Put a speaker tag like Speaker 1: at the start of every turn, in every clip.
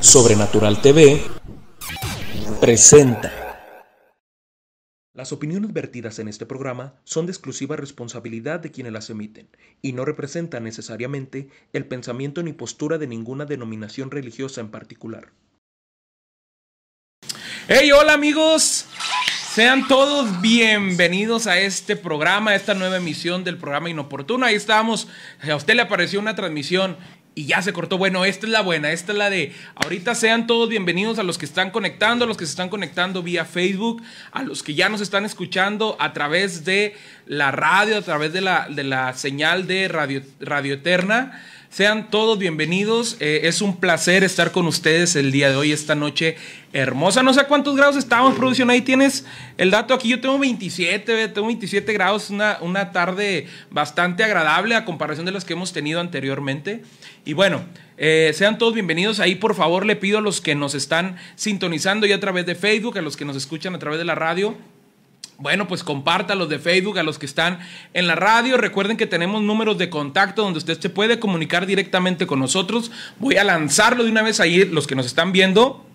Speaker 1: Sobrenatural TV presenta. Las opiniones vertidas en este programa son de exclusiva responsabilidad de quienes las emiten y no representan necesariamente el pensamiento ni postura de ninguna denominación religiosa en particular.
Speaker 2: Hey, hola amigos. Sean todos bienvenidos a este programa, a esta nueva emisión del programa Inoportuno. Ahí estábamos, a usted le apareció una transmisión y ya se cortó. Bueno, esta es la buena, esta es la de ahorita sean todos bienvenidos a los que están conectando, a los que se están conectando vía Facebook, a los que ya nos están escuchando a través de la radio, a través de la, de la señal de Radio, radio Eterna. Sean todos bienvenidos. Eh, es un placer estar con ustedes el día de hoy, esta noche hermosa. No sé cuántos grados estamos, producción. Ahí tienes el dato. Aquí yo tengo 27, tengo 27 grados. Una, una tarde bastante agradable a comparación de las que hemos tenido anteriormente. Y bueno, eh, sean todos bienvenidos. Ahí, por favor, le pido a los que nos están sintonizando ya a través de Facebook, a los que nos escuchan a través de la radio bueno, pues los de Facebook, a los que están en la radio. Recuerden que tenemos números de contacto donde usted se puede comunicar directamente con nosotros. Voy a lanzarlo de una vez ahí, los que nos están viendo.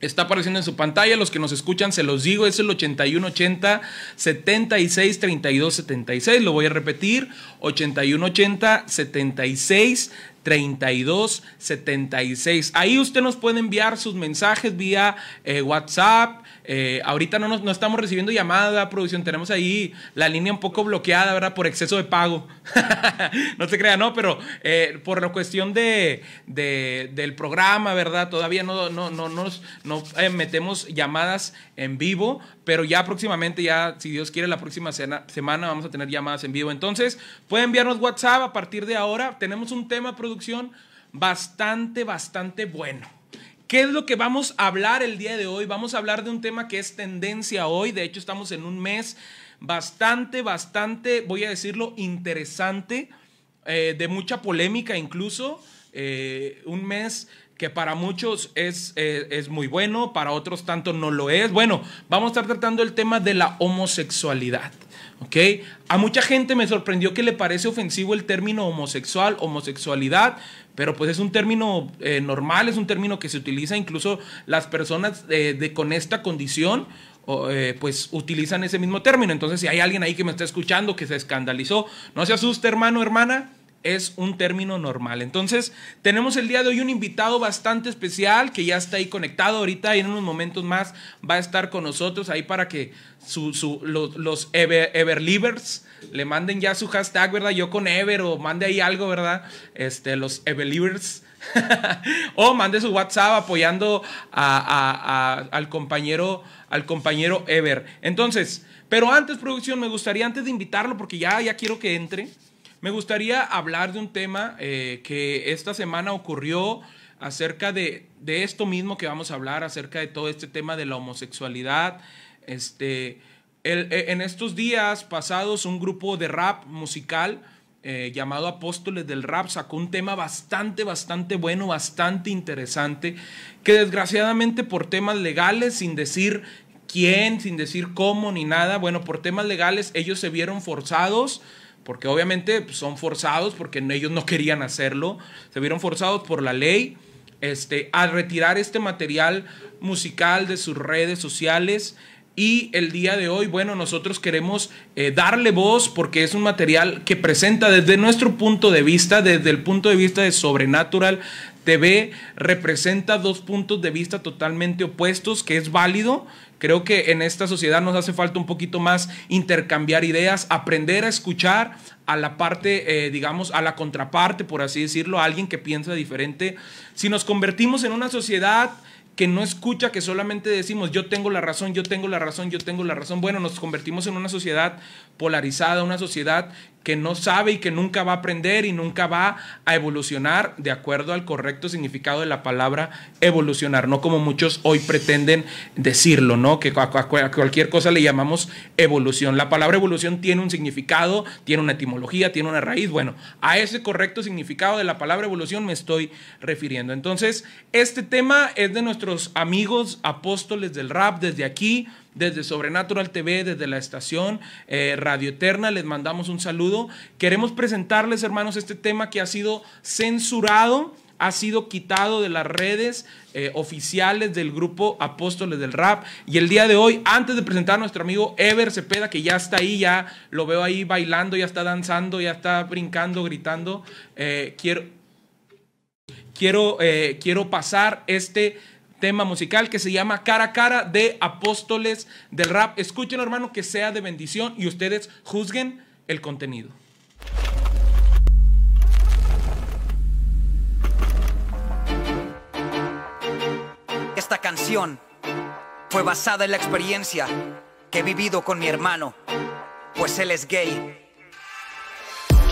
Speaker 2: Está apareciendo en su pantalla, los que nos escuchan se los digo, es el 8180 76 32 76, lo voy a repetir, 8180 76 32 76. Ahí usted nos puede enviar sus mensajes vía eh, WhatsApp, eh, ahorita no, nos, no estamos recibiendo llamada, producción. Tenemos ahí la línea un poco bloqueada, ¿verdad? Por exceso de pago. no se crea, no, pero eh, por la cuestión de, del programa, ¿verdad? Todavía no, no, no, nos, no eh, metemos llamadas en vivo, pero ya próximamente, ya, si Dios quiere, la próxima semana vamos a tener llamadas en vivo. Entonces, pueden enviarnos WhatsApp a partir de ahora. Tenemos un tema, producción, bastante, bastante bueno. ¿Qué es lo que vamos a hablar el día de hoy? Vamos a hablar de un tema que es tendencia hoy. De hecho, estamos en un mes bastante, bastante, voy a decirlo, interesante, eh, de mucha polémica incluso. Eh, un mes que para muchos es, eh, es muy bueno, para otros tanto no lo es. Bueno, vamos a estar tratando el tema de la homosexualidad. ¿Ok? A mucha gente me sorprendió que le parece ofensivo el término homosexual, homosexualidad, pero pues es un término eh, normal, es un término que se utiliza incluso las personas eh, de, con esta condición. Eh, pues utilizan ese mismo término. Entonces, si hay alguien ahí que me está escuchando que se escandalizó, no se asuste, hermano, hermana, es un término normal. Entonces, tenemos el día de hoy un invitado bastante especial que ya está ahí conectado. Ahorita, en unos momentos más, va a estar con nosotros ahí para que los ever, Everlivers le manden ya su hashtag, ¿verdad? Yo con Ever o mande ahí algo, ¿verdad? Este, los Everlivers. o mande su WhatsApp apoyando al compañero al compañero Ever. Entonces, pero antes, producción, me gustaría antes de invitarlo, porque ya, ya quiero que entre, me gustaría hablar de un tema eh, que esta semana ocurrió acerca de, de, esto mismo que vamos a hablar, acerca de todo este tema de la homosexualidad. Este, e, en estos días pasados, un grupo de rap musical eh, llamado Apóstoles del Rap sacó un tema bastante, bastante bueno, bastante interesante, que desgraciadamente por temas legales, sin decir quién, sin decir cómo ni nada, bueno, por temas legales ellos se vieron forzados porque obviamente pues, son forzados porque ellos no querían hacerlo, se vieron forzados por la ley este, a retirar este material musical de sus redes sociales. Y el día de hoy, bueno, nosotros queremos eh, darle voz porque es un material que presenta desde nuestro punto de vista, desde el punto de vista de Sobrenatural TV, representa dos puntos de vista totalmente opuestos, que es válido. Creo que en esta sociedad nos hace falta un poquito más intercambiar ideas, aprender a escuchar a la parte, eh, digamos, a la contraparte, por así decirlo, a alguien que piensa diferente. Si nos convertimos en una sociedad que no escucha, que solamente decimos yo tengo la razón, yo tengo la razón, yo tengo la razón. Bueno, nos convertimos en una sociedad polarizada, una sociedad que no sabe y que nunca va a aprender y nunca va a evolucionar de acuerdo al correcto significado de la palabra evolucionar, no como muchos hoy pretenden decirlo, ¿no? Que a cualquier cosa le llamamos evolución. La palabra evolución tiene un significado, tiene una etimología, tiene una raíz. Bueno, a ese correcto significado de la palabra evolución me estoy refiriendo. Entonces, este tema es de nuestros amigos apóstoles del rap desde aquí desde Sobrenatural TV, desde la estación eh, Radio Eterna, les mandamos un saludo. Queremos presentarles, hermanos, este tema que ha sido censurado ha sido quitado de las redes eh, oficiales del grupo Apóstoles del Rap. Y el día de hoy, antes de presentar a nuestro amigo Ever Cepeda, que ya está ahí, ya lo veo ahí bailando, ya está danzando, ya está brincando, gritando, eh, quiero, quiero, quiero pasar este tema musical que se llama Cara a Cara de Apóstoles del Rap. Escuchen, hermano, que sea de bendición y ustedes juzguen el contenido.
Speaker 3: Esta canción fue basada en la experiencia que he vivido con mi hermano, pues él es gay.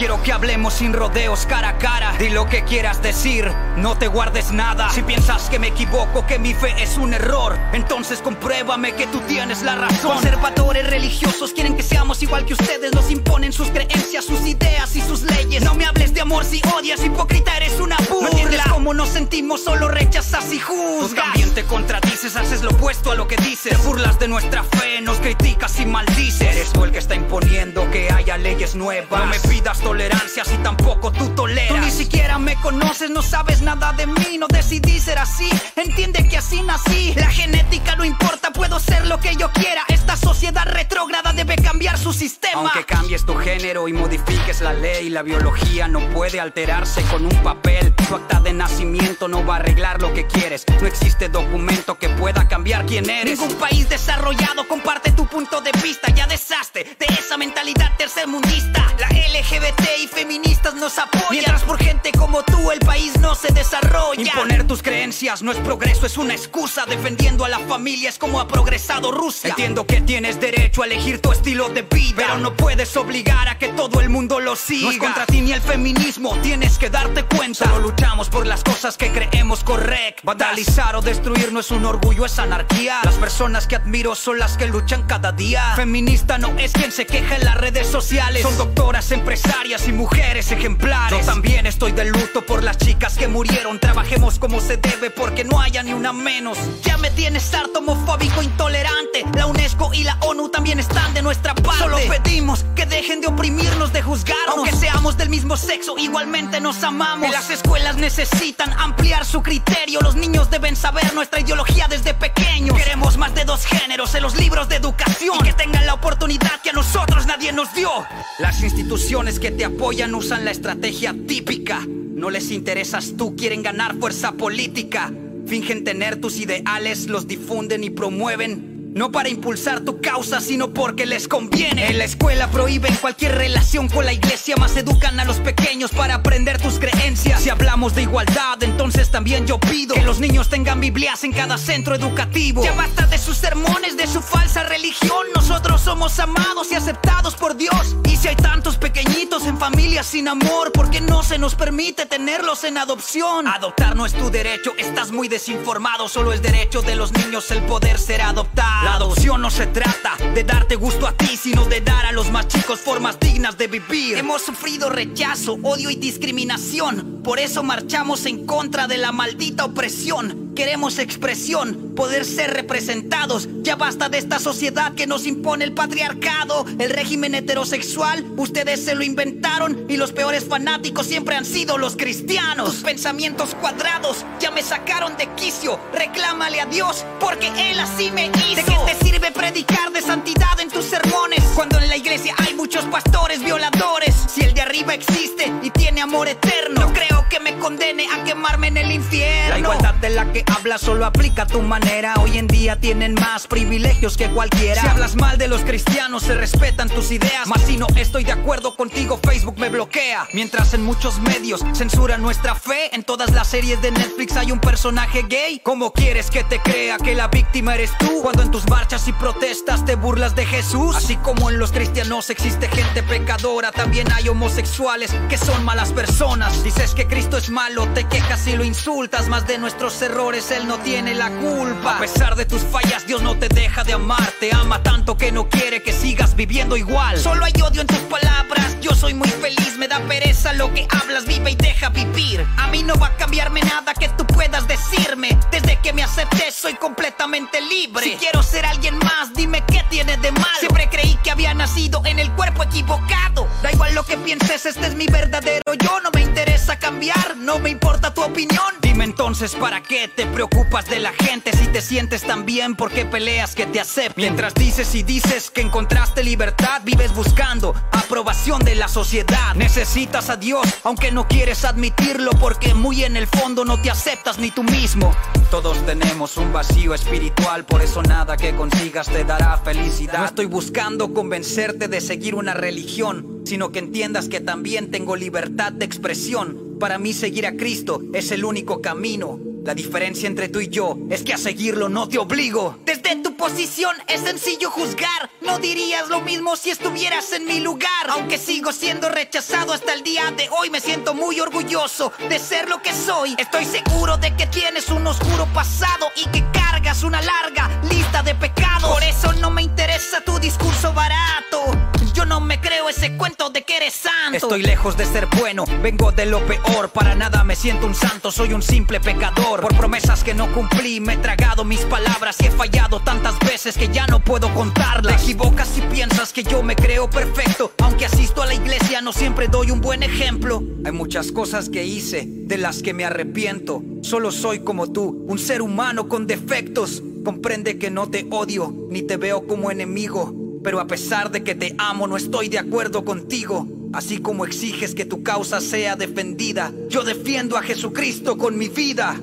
Speaker 3: Quiero que hablemos sin rodeos cara a cara. Di lo que quieras decir, no te guardes nada. Si piensas que me equivoco, que mi fe es un error, entonces compruébame que tú tienes la razón. Conservadores religiosos quieren que seamos igual que ustedes. Nos imponen sus creencias, sus ideas y sus leyes. No me hables de amor si odias, hipócrita eres una burla. No entiendes cómo nos sentimos, solo rechazas y juzgas. Tú también te contradices, haces lo opuesto a lo que dices. Te burlas de nuestra fe, nos criticas y maldices. Eres tú el que está imponiendo que haya leyes nuevas. No me pidas tolerancia si tampoco tú toleras. Tú ni siquiera me conoces, no sabes nada de mí, no decidí ser así. Entiende que así nací. La genética no importa, puedo ser lo que yo quiera. Esta sociedad retrógrada debe cambiar su sistema. Aunque cambies tu género y modifiques la ley, la biología no puede alterarse con un papel. Tu acta de nacimiento no va a arreglar lo que quieres. No existe documento que pueda cambiar quién eres. Ningún país desarrollado comparte tu punto de vista. Ya deshazte de esa mentalidad tercermundista. La LGBT y feministas nos apoyan. Mientras por gente como tú el país no se desarrolla. Imponer tus creencias no es progreso, es una excusa. Defendiendo a la familia es como ha progresado Rusia. Entiendo que tienes derecho a elegir tu estilo de vida. Pero no puedes obligar a que todo el mundo lo siga. No es contra ti ni el feminismo, tienes que darte cuenta. Solo luchamos por las cosas que creemos correctas. Vandalizar o destruir no es un orgullo, es anarquía. Las personas que admiro son las que luchan cada día. Feminista no es quien se queja en las redes sociales. Son doctoras, empresarias y mujeres ejemplares. Yo también estoy de luto por las chicas que murieron. Trabajemos como se debe porque no haya ni una menos. Ya me tienes harto homofóbico, intolerante. La UNESCO y la ONU también están de nuestra parte. Solo pedimos que dejen de oprimirnos, de juzgarnos. Aunque seamos del mismo sexo, igualmente nos amamos. Las escuelas necesitan ampliar su criterio. Los niños deben saber nuestra ideología desde pequeños. Queremos más de dos géneros en los libros de educación. Y que tengan la oportunidad que a nosotros nadie nos dio. Las instituciones que te apoyan usan la estrategia típica. No les interesas tú, quieren ganar fuerza política. Fingen tener tus ideales, los difunden y promueven. No para impulsar tu causa, sino porque les conviene. En la escuela prohíben cualquier relación con la iglesia, más educan a los pequeños para aprender tus creencias. Si hablamos de igualdad, entonces también yo pido que los niños tengan Biblias en cada centro educativo. Ya basta de sus sermones, de su falsa religión. Nosotros somos amados y aceptados por Dios. Y si hay tantos pequeñitos en familias sin amor, ¿por qué no se nos permite tenerlos en adopción? Adoptar no es tu derecho, estás muy desinformado. Solo es derecho de los niños el poder ser adoptado. La adopción no se trata de darte gusto a ti, sino de dar a los más chicos formas dignas de vivir. Hemos sufrido rechazo, odio y discriminación. Por eso marchamos en contra de la maldita opresión. Queremos expresión, poder ser representados. Ya basta de esta sociedad que nos impone el patriarcado, el régimen heterosexual. Ustedes se lo inventaron y los peores fanáticos siempre han sido los cristianos. Tus pensamientos cuadrados ya me sacaron de quicio. Reclámale a Dios porque Él así me hizo. ¿De qué te sirve predicar de santidad en tus sermones cuando en la iglesia hay muchos pastores violadores? Si el de arriba existe y tiene amor eterno, no creo que me condene a quemarme en el infierno. La igualdad de la que hablas solo aplica a tu manera. Hoy en día tienen más privilegios que cualquiera. Si hablas mal de los cristianos, se respetan tus ideas. Mas si no estoy de acuerdo contigo, Facebook me bloquea. Mientras en muchos medios censuran nuestra fe, en todas las series de Netflix hay un personaje gay. ¿Cómo quieres que te crea que la víctima eres tú? Cuando en tus marchas y protestas te burlas de Jesús. Así como en los cristianos existe gente pecadora, también hay homosexuales que son malas personas. Dices que Cristo es malo, te quejas y lo insultas. Más de nuestros errores errores, Él no tiene la culpa. A pesar de tus fallas, Dios no te deja de amar. Te ama tanto que no quiere que sigas viviendo igual. Solo hay odio en tus palabras, yo soy muy feliz. Me da pereza lo que hablas, vive y deja vivir. A mí no va a cambiarme nada que tú puedas decirme. Desde que me acepté, soy completamente libre. Si quiero ser alguien más, dime qué tiene de mal. Siempre creí que había nacido en el cuerpo equivocado. Da igual lo que pienses, este es mi verdadero yo. No me interesa cambiar, no me importa tu opinión. Dime entonces, ¿para qué te preocupas de la gente si te sientes tan bien? ¿Por qué peleas que te acepten? Mientras dices y dices que encontraste libertad, vives buscando aprobación de la sociedad. Necesitas a Dios, aunque no quieres admitirlo, porque muy en el fondo no te aceptas ni tú mismo. Todos tenemos un vacío espiritual, por eso nada que consigas te dará felicidad. No estoy buscando convencerte de seguir una religión, sino que entiendas que también tengo libertad de expresión. Para mí seguir a Cristo es el único camino. La diferencia entre tú y yo es que a seguirlo no te obligo. Desde tu posición es sencillo juzgar. No dirías lo mismo si estuvieras en mi lugar. Aunque sigo siendo rechazado hasta el día de hoy, me siento muy orgulloso de ser lo que soy. Estoy seguro de que tienes un oscuro pasado y que cargas una larga lista de pecados. Por eso no me interesa tu discurso barato. No me creo ese cuento de que eres santo. Estoy lejos de ser bueno, vengo de lo peor. Para nada me siento un santo, soy un simple pecador. Por promesas que no cumplí, me he tragado mis palabras y he fallado tantas veces que ya no puedo contarlas. Te equivocas si piensas que yo me creo perfecto. Aunque asisto a la iglesia, no siempre doy un buen ejemplo. Hay muchas cosas que hice de las que me arrepiento. Solo soy como tú, un ser humano con defectos. Comprende que no te odio ni te veo como enemigo. Pero a pesar de que te amo, no estoy de acuerdo contigo. Así como exiges que tu causa sea defendida, yo defiendo a Jesucristo con mi vida.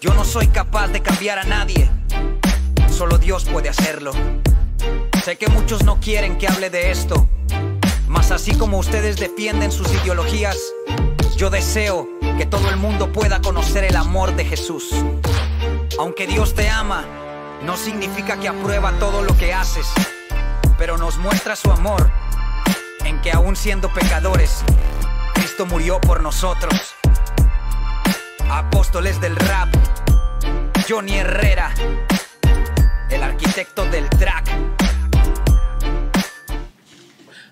Speaker 3: Yo no soy capaz de cambiar a nadie, solo Dios puede hacerlo. Sé que muchos no quieren que hable de esto, mas así como ustedes defienden sus ideologías, yo deseo que todo el mundo pueda conocer el amor de Jesús. Aunque Dios te ama, no significa que aprueba todo lo que haces, pero nos muestra su amor en que aún siendo pecadores, Cristo murió por nosotros. Apóstoles del rap, Johnny Herrera, el arquitecto del track.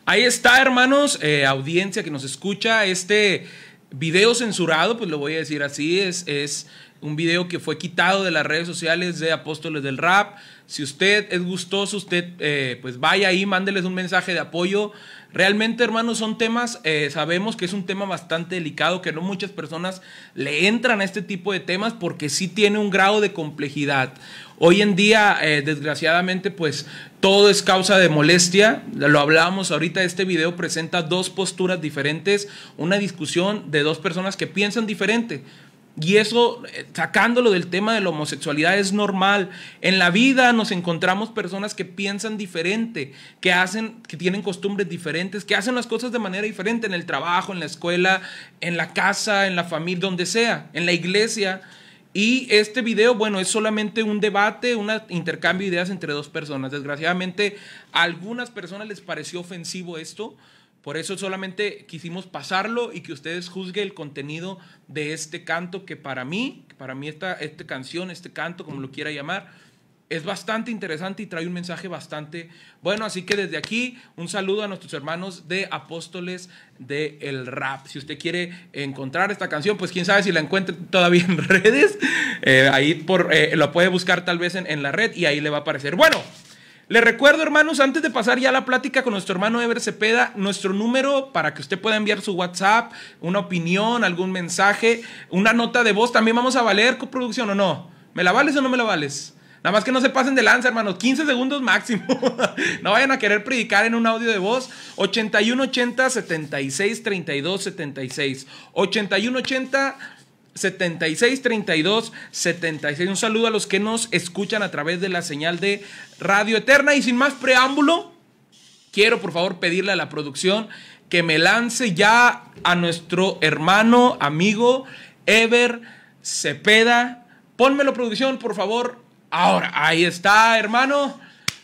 Speaker 2: Ahí está, hermanos, eh, audiencia que nos escucha. Este video censurado, pues lo voy a decir así, es, es un video que fue quitado de las redes sociales de Apóstoles del Rap. Si usted es gustoso, usted eh, pues vaya ahí, mándeles un mensaje de apoyo. Realmente, hermanos, son temas, eh, sabemos que es un tema bastante delicado, que no muchas personas le entran a este tipo de temas porque sí tiene un grado de complejidad. Hoy en día, eh, desgraciadamente, pues todo es causa de molestia. Lo hablábamos ahorita, este video presenta dos posturas diferentes, una discusión de dos personas que piensan diferente. Y eso, eh, sacándolo del tema de la homosexualidad, es normal. En la vida nos encontramos personas que piensan diferente, que hacen, que tienen costumbres diferentes, que hacen las cosas de manera diferente en el trabajo, en la escuela, en la casa, en la familia, donde sea, en la iglesia. Y este video, bueno, es solamente un debate, un intercambio de ideas entre dos personas. Desgraciadamente, a algunas personas les pareció ofensivo esto. Por eso solamente quisimos pasarlo y que ustedes juzguen el contenido de este canto que para mí, para mí esta, esta canción, este canto, como lo quiera llamar, es bastante interesante y trae un mensaje bastante bueno. Así que desde aquí un saludo a nuestros hermanos de Apóstoles del el Rap. Si usted quiere encontrar esta canción, pues quién sabe si la encuentre todavía en redes. Eh, ahí por, eh, lo puede buscar tal vez en, en la red y ahí le va a aparecer. Bueno. Les recuerdo, hermanos, antes de pasar ya la plática con nuestro hermano Ever Cepeda, nuestro número para que usted pueda enviar su WhatsApp, una opinión, algún mensaje, una nota de voz. También vamos a valer coproducción o no. ¿Me la vales o no me la vales? Nada más que no se pasen de lanza, hermanos. 15 segundos máximo. no vayan a querer predicar en un audio de voz. 8180 76 32 76. 8180 76 32 76. Un saludo a los que nos escuchan a través de la señal de Radio Eterna. Y sin más preámbulo, quiero por favor pedirle a la producción que me lance ya a nuestro hermano, amigo Ever Cepeda. Pónmelo, producción, por favor. Ahora, ahí está, hermano.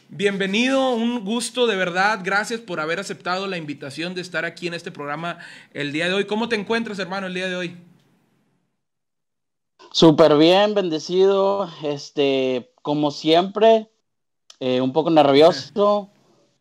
Speaker 2: Bienvenido, un gusto de verdad. Gracias por haber aceptado la invitación de estar aquí en este programa el día de hoy. ¿Cómo te encuentras, hermano, el día de hoy?
Speaker 4: Súper bien, bendecido, este, como siempre, eh, un poco nervioso,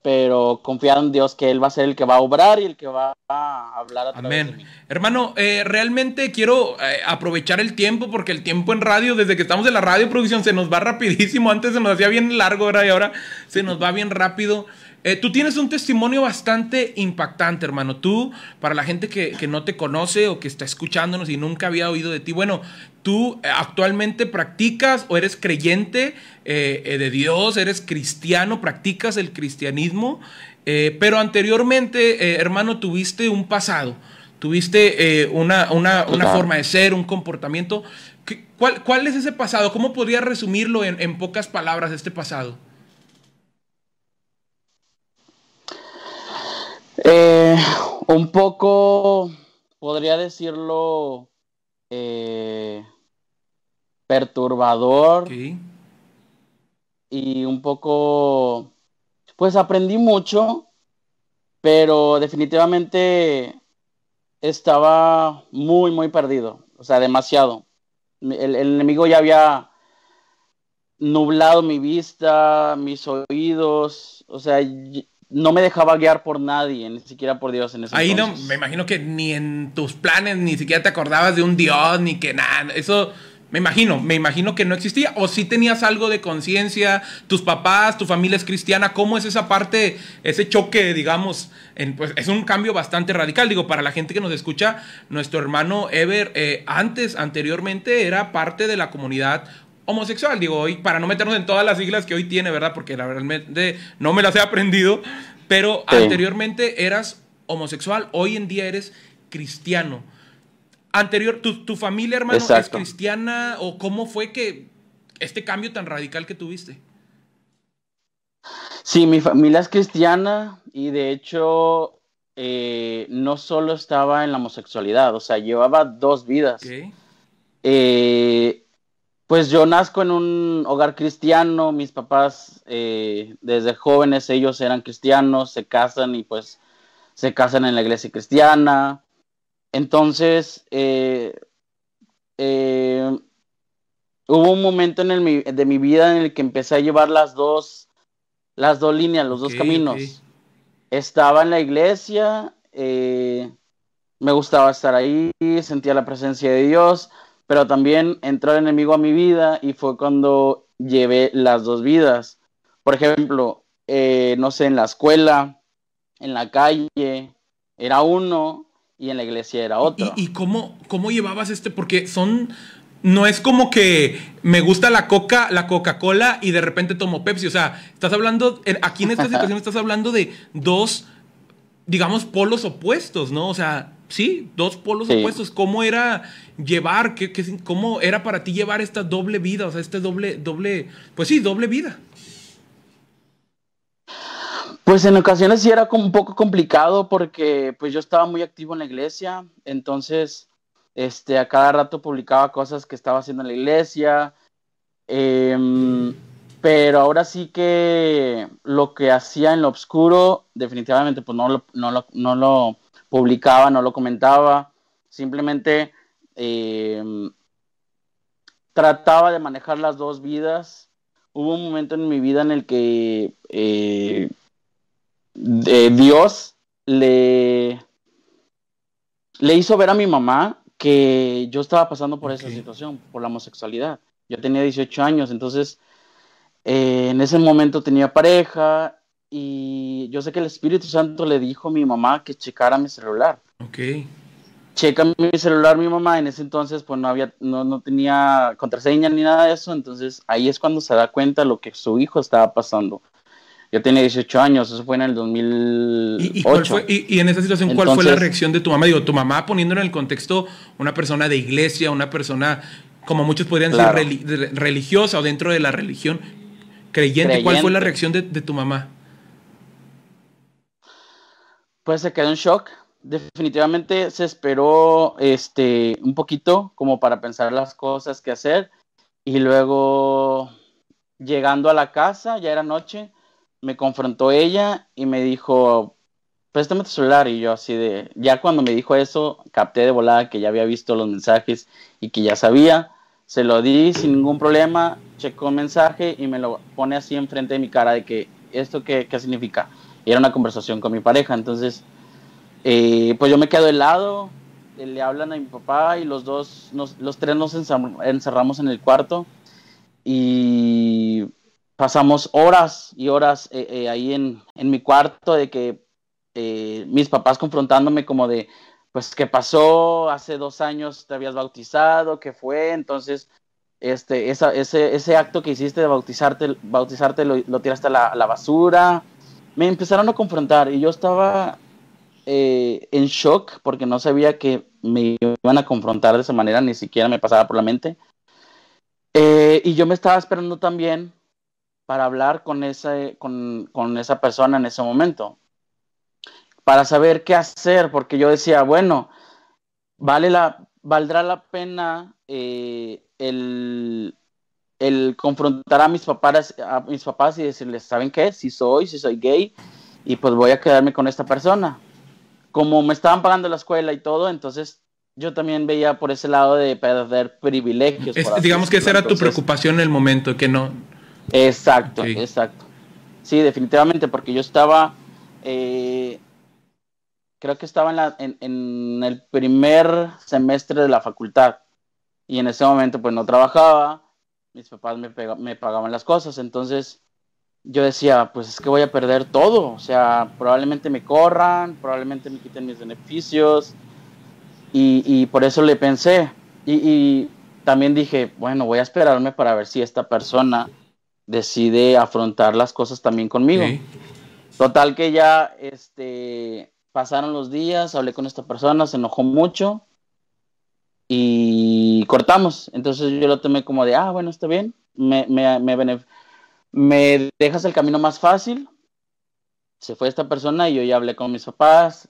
Speaker 4: pero confiado en Dios que Él va a ser el que va a obrar y el que va a hablar a través
Speaker 2: Amén.
Speaker 4: de mí.
Speaker 2: Hermano, eh, realmente quiero eh, aprovechar el tiempo porque el tiempo en radio, desde que estamos en la radio producción, se nos va rapidísimo. Antes se nos hacía bien largo, ¿verdad? Y ahora se nos va bien rápido. Eh, tú tienes un testimonio bastante impactante, hermano. Tú, para la gente que, que no te conoce o que está escuchándonos y nunca había oído de ti, bueno, tú eh, actualmente practicas o eres creyente eh, de Dios, eres cristiano, practicas el cristianismo, eh, pero anteriormente, hermano, tuviste un pasado, tuviste una, una- una forma de ser, un comportamiento. ¿Qué- ¿Cuál, cuál es ese pasado? ¿Cómo podrías resumirlo en, en pocas palabras, este pasado?
Speaker 4: Eh, un poco, podría decirlo, eh, perturbador y un poco, pues aprendí mucho, pero definitivamente estaba muy, muy perdido, o sea, demasiado. El, el enemigo ya había nublado mi vista, mis oídos, o sea, no me dejaba guiar por nadie, ni siquiera por Dios en ese
Speaker 2: Ahí no, me imagino que ni en tus planes ni siquiera te acordabas de un Dios, ni que nada. Eso me imagino, me imagino que no existía. O si tenías algo de conciencia, tus papás, tu familia es cristiana. ¿Cómo es esa parte, ese choque, digamos? En, pues es un cambio bastante radical. Digo, para la gente que nos escucha, nuestro hermano Ever, eh, antes, anteriormente, era parte de la comunidad homosexual, digo, hoy para no meternos en todas las siglas que hoy tiene, ¿verdad? Porque la verdad no me las he aprendido, pero
Speaker 4: Sí.
Speaker 2: anteriormente eras homosexual, hoy en día eres cristiano. Anterior, ¿tu, tu familia, hermano, es cristiana o cómo fue que este cambio tan radical que tuviste?
Speaker 4: Sí, mi familia es cristiana y de hecho eh, no solo estaba en la homosexualidad, o sea, llevaba dos vidas. Eh, pues yo nazco en un hogar cristiano, mis papás eh, desde jóvenes ellos eran cristianos, se casan y pues se casan en la iglesia cristiana. Entonces, eh, eh, hubo un momento en el de mi vida en el que empecé a llevar las dos, las dos líneas, los dos caminos. Estaba en la iglesia, me gustaba estar ahí, sentía la presencia de Dios, pero también entró el enemigo a mi vida y fue cuando llevé las dos vidas. Por ejemplo, eh, no sé, en la escuela, en la calle, era uno y en la iglesia era otro.
Speaker 2: ¿Y, y cómo, cómo llevabas este? Porque son. No es como que me gusta la coca, la Coca-Cola y de repente tomo Pepsi. O sea, estás hablando. Aquí en esta situación estás hablando de dos, digamos, polos opuestos, ¿no? O sea, sí, dos polos
Speaker 4: Sí.
Speaker 2: opuestos. ¿Cómo era llevar? ¿Qué, qué- cómo era para ti llevar esta doble vida? O sea, este doble, doble. Pues sí, doble vida.
Speaker 4: Pues en ocasiones sí era como un poco complicado porque pues yo estaba muy activo en la iglesia, entonces este, a cada rato publicaba cosas que estaba haciendo en la iglesia, em, pero ahora sí que lo que hacía en lo oscuro definitivamente pues no lo, no lo, no lo publicaba, no lo comentaba, simplemente em, trataba de manejar las dos vidas. Hubo un momento en mi vida en el que eh, de Dios le, le hizo ver a mi mamá que yo estaba pasando por esa situación, por la homosexualidad. Yo tenía 18 años, entonces eh, en ese momento tenía pareja y yo sé que el Espíritu Santo le dijo a mi mamá que checara mi celular.
Speaker 2: Ok.
Speaker 4: Checa mi celular mi mamá, en ese entonces pues no había, no, no tenía contraseña ni nada de eso, entonces ahí es cuando se da cuenta lo que su hijo estaba pasando. Yo tenía 18 años, eso fue en el 2008.
Speaker 2: ¿Y, y cuál fue- y- y en esa situación, cuál fue la reacción de tu mamá? Digo, tu mamá poniéndolo en el contexto, una persona de iglesia, una persona, como muchos podrían
Speaker 4: Claro.
Speaker 2: de- religiosa o dentro de la religión, creyente. ¿Cuál fue la reacción de, de tu mamá?
Speaker 4: Pues se quedó en shock. Definitivamente se esperó este un poquito como para pensar las cosas que hacer y luego llegando a la casa, ya era noche, me confrontó ella y me dijo, préstame tu celular y yo así de, ya cuando me dijo eso, capté de volada que ya había visto los mensajes y que ya sabía, Se lo di sin ningún problema, checó un mensaje y me lo pone así enfrente de mi cara de que esto qué, qué significa. Era una conversación con mi pareja, entonces eh, pues yo me quedo helado, eh, le hablan a mi papá y los dos, los tres nos encerramos en el cuarto y pasamos horas y horas eh, ahí en, en, mi cuarto de que mis papás confrontándome como de, pues, ¿qué pasó? Hace dos años te habías bautizado, ¿qué fue? Entonces, este, esa, ese, ese acto que hiciste de bautizarte, bautizarte lo, tiraste a la, basura. Me empezaron a confrontar y yo estaba eh, en shock porque no sabía que me iban a confrontar de esa manera, ni siquiera me pasaba por la mente. Eh, y yo me estaba esperando también para hablar con esa, con, con esa persona en ese momento, para saber qué hacer, porque yo decía, bueno, vale la, valdrá la pena eh, el, el, confrontar a mis papás, a mis papás y decirles, ¿saben qué? Si soy, si soy gay, y pues voy a quedarme con esta persona como me estaban pagando la escuela y todo, entonces yo también veía por ese lado de perder privilegios.
Speaker 2: digamos que esa era tu preocupación en el momento, que no.
Speaker 4: Exacto, exacto. Sí, definitivamente, porque yo estaba, eh, creo que estaba en, la, en, el primer semestre de la facultad y en ese momento pues no trabajaba, mis papás me, me pagaban las cosas, entonces yo decía, pues es que voy a perder todo, o sea, probablemente me corran, probablemente me quiten mis beneficios, y, por eso le pensé, y, también dije, bueno, voy a esperarme para ver si esta persona decide afrontar las cosas también conmigo. Total que ya, este, pasaron los días, hablé con esta persona, se enojó mucho, y cortamos, entonces yo lo tomé como de, ah, bueno, está bien, me, me, me, me dejas el camino más fácil. Se fue esta persona y yo ya hablé con mis papás.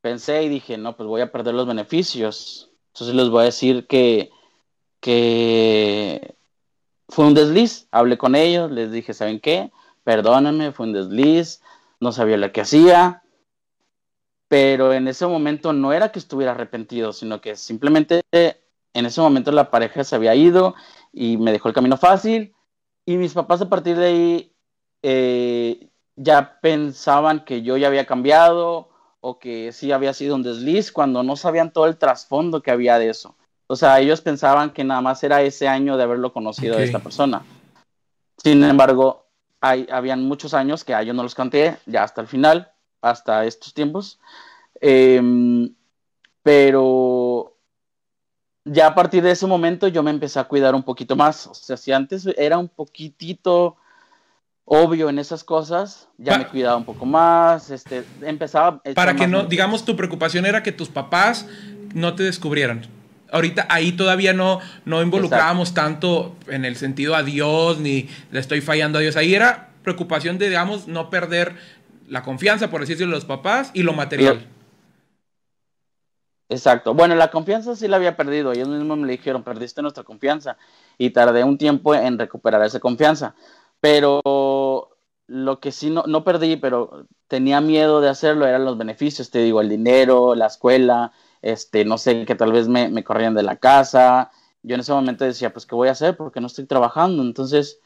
Speaker 4: Pensé y dije, no, pues voy a perder los beneficios. Entonces les voy a decir que, que fue un desliz. Hablé con ellos, les dije, ¿saben qué? Perdónenme, fue un desliz, no sabía lo que hacía. Pero en ese momento no era que estuviera arrepentido, sino que simplemente en ese momento la pareja se había ido y me dejó el camino fácil y mis papás a partir de ahí eh, ya pensaban que yo ya había cambiado o que sí había sido un desliz cuando no sabían todo el trasfondo que había de eso. O sea, ellos pensaban que nada más era ese año de haberlo conocido a esta persona. Sin embargo, hay, habían muchos años que a yo no los canté, ya hasta el final, hasta estos tiempos. Em, pero ya a partir de ese momento yo me empecé a cuidar un poquito más. O sea, si antes era un poquitito obvio en esas cosas, ya me cuidaba un poco más, este, empezaba...
Speaker 2: Para que no, digamos, tu preocupación era que tus papás no te descubrieran. Ahorita ahí todavía no, no involucrábamos tanto en el sentido a Dios, ni le estoy fallando a Dios. Ahí era preocupación de, digamos, no perder la confianza, por decirlo, de los papás y lo material.
Speaker 4: Exacto. Bueno, la confianza sí la había perdido. Ellos mismos me dijeron, perdiste nuestra confianza. Y tardé un tiempo en recuperar esa confianza. Pero lo que sí no, no perdí, pero tenía miedo de hacerlo, eran los beneficios. Te digo, el dinero, la escuela, este, no sé, que tal vez me, me corrían de la casa. Yo en ese momento decía, pues, ¿qué voy a hacer? Porque no estoy trabajando. Entonces,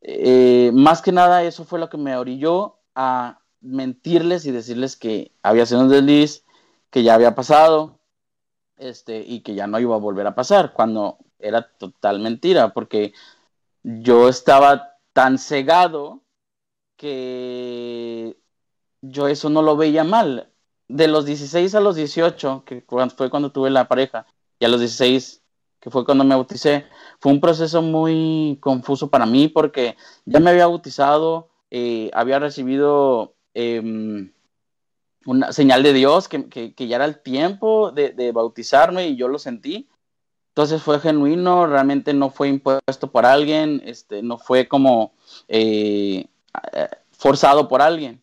Speaker 4: eh, más que nada, eso fue lo que me orilló a mentirles y decirles que había sido un desliz, que ya había pasado, este, y que ya no iba a volver a pasar, cuando era total mentira, porque yo estaba tan cegado que yo eso no lo veía mal. De los 16 a los 18, que fue cuando tuve la pareja, y a los 16, que fue cuando me bauticé, fue un proceso muy confuso para mí porque ya me había bautizado, eh, había recibido em, una señal de Dios, que, que, ya era el tiempo de, de, bautizarme y yo lo sentí. Entonces fue genuino, realmente no fue impuesto por alguien, este, no fue como eh, eh, forzado por alguien.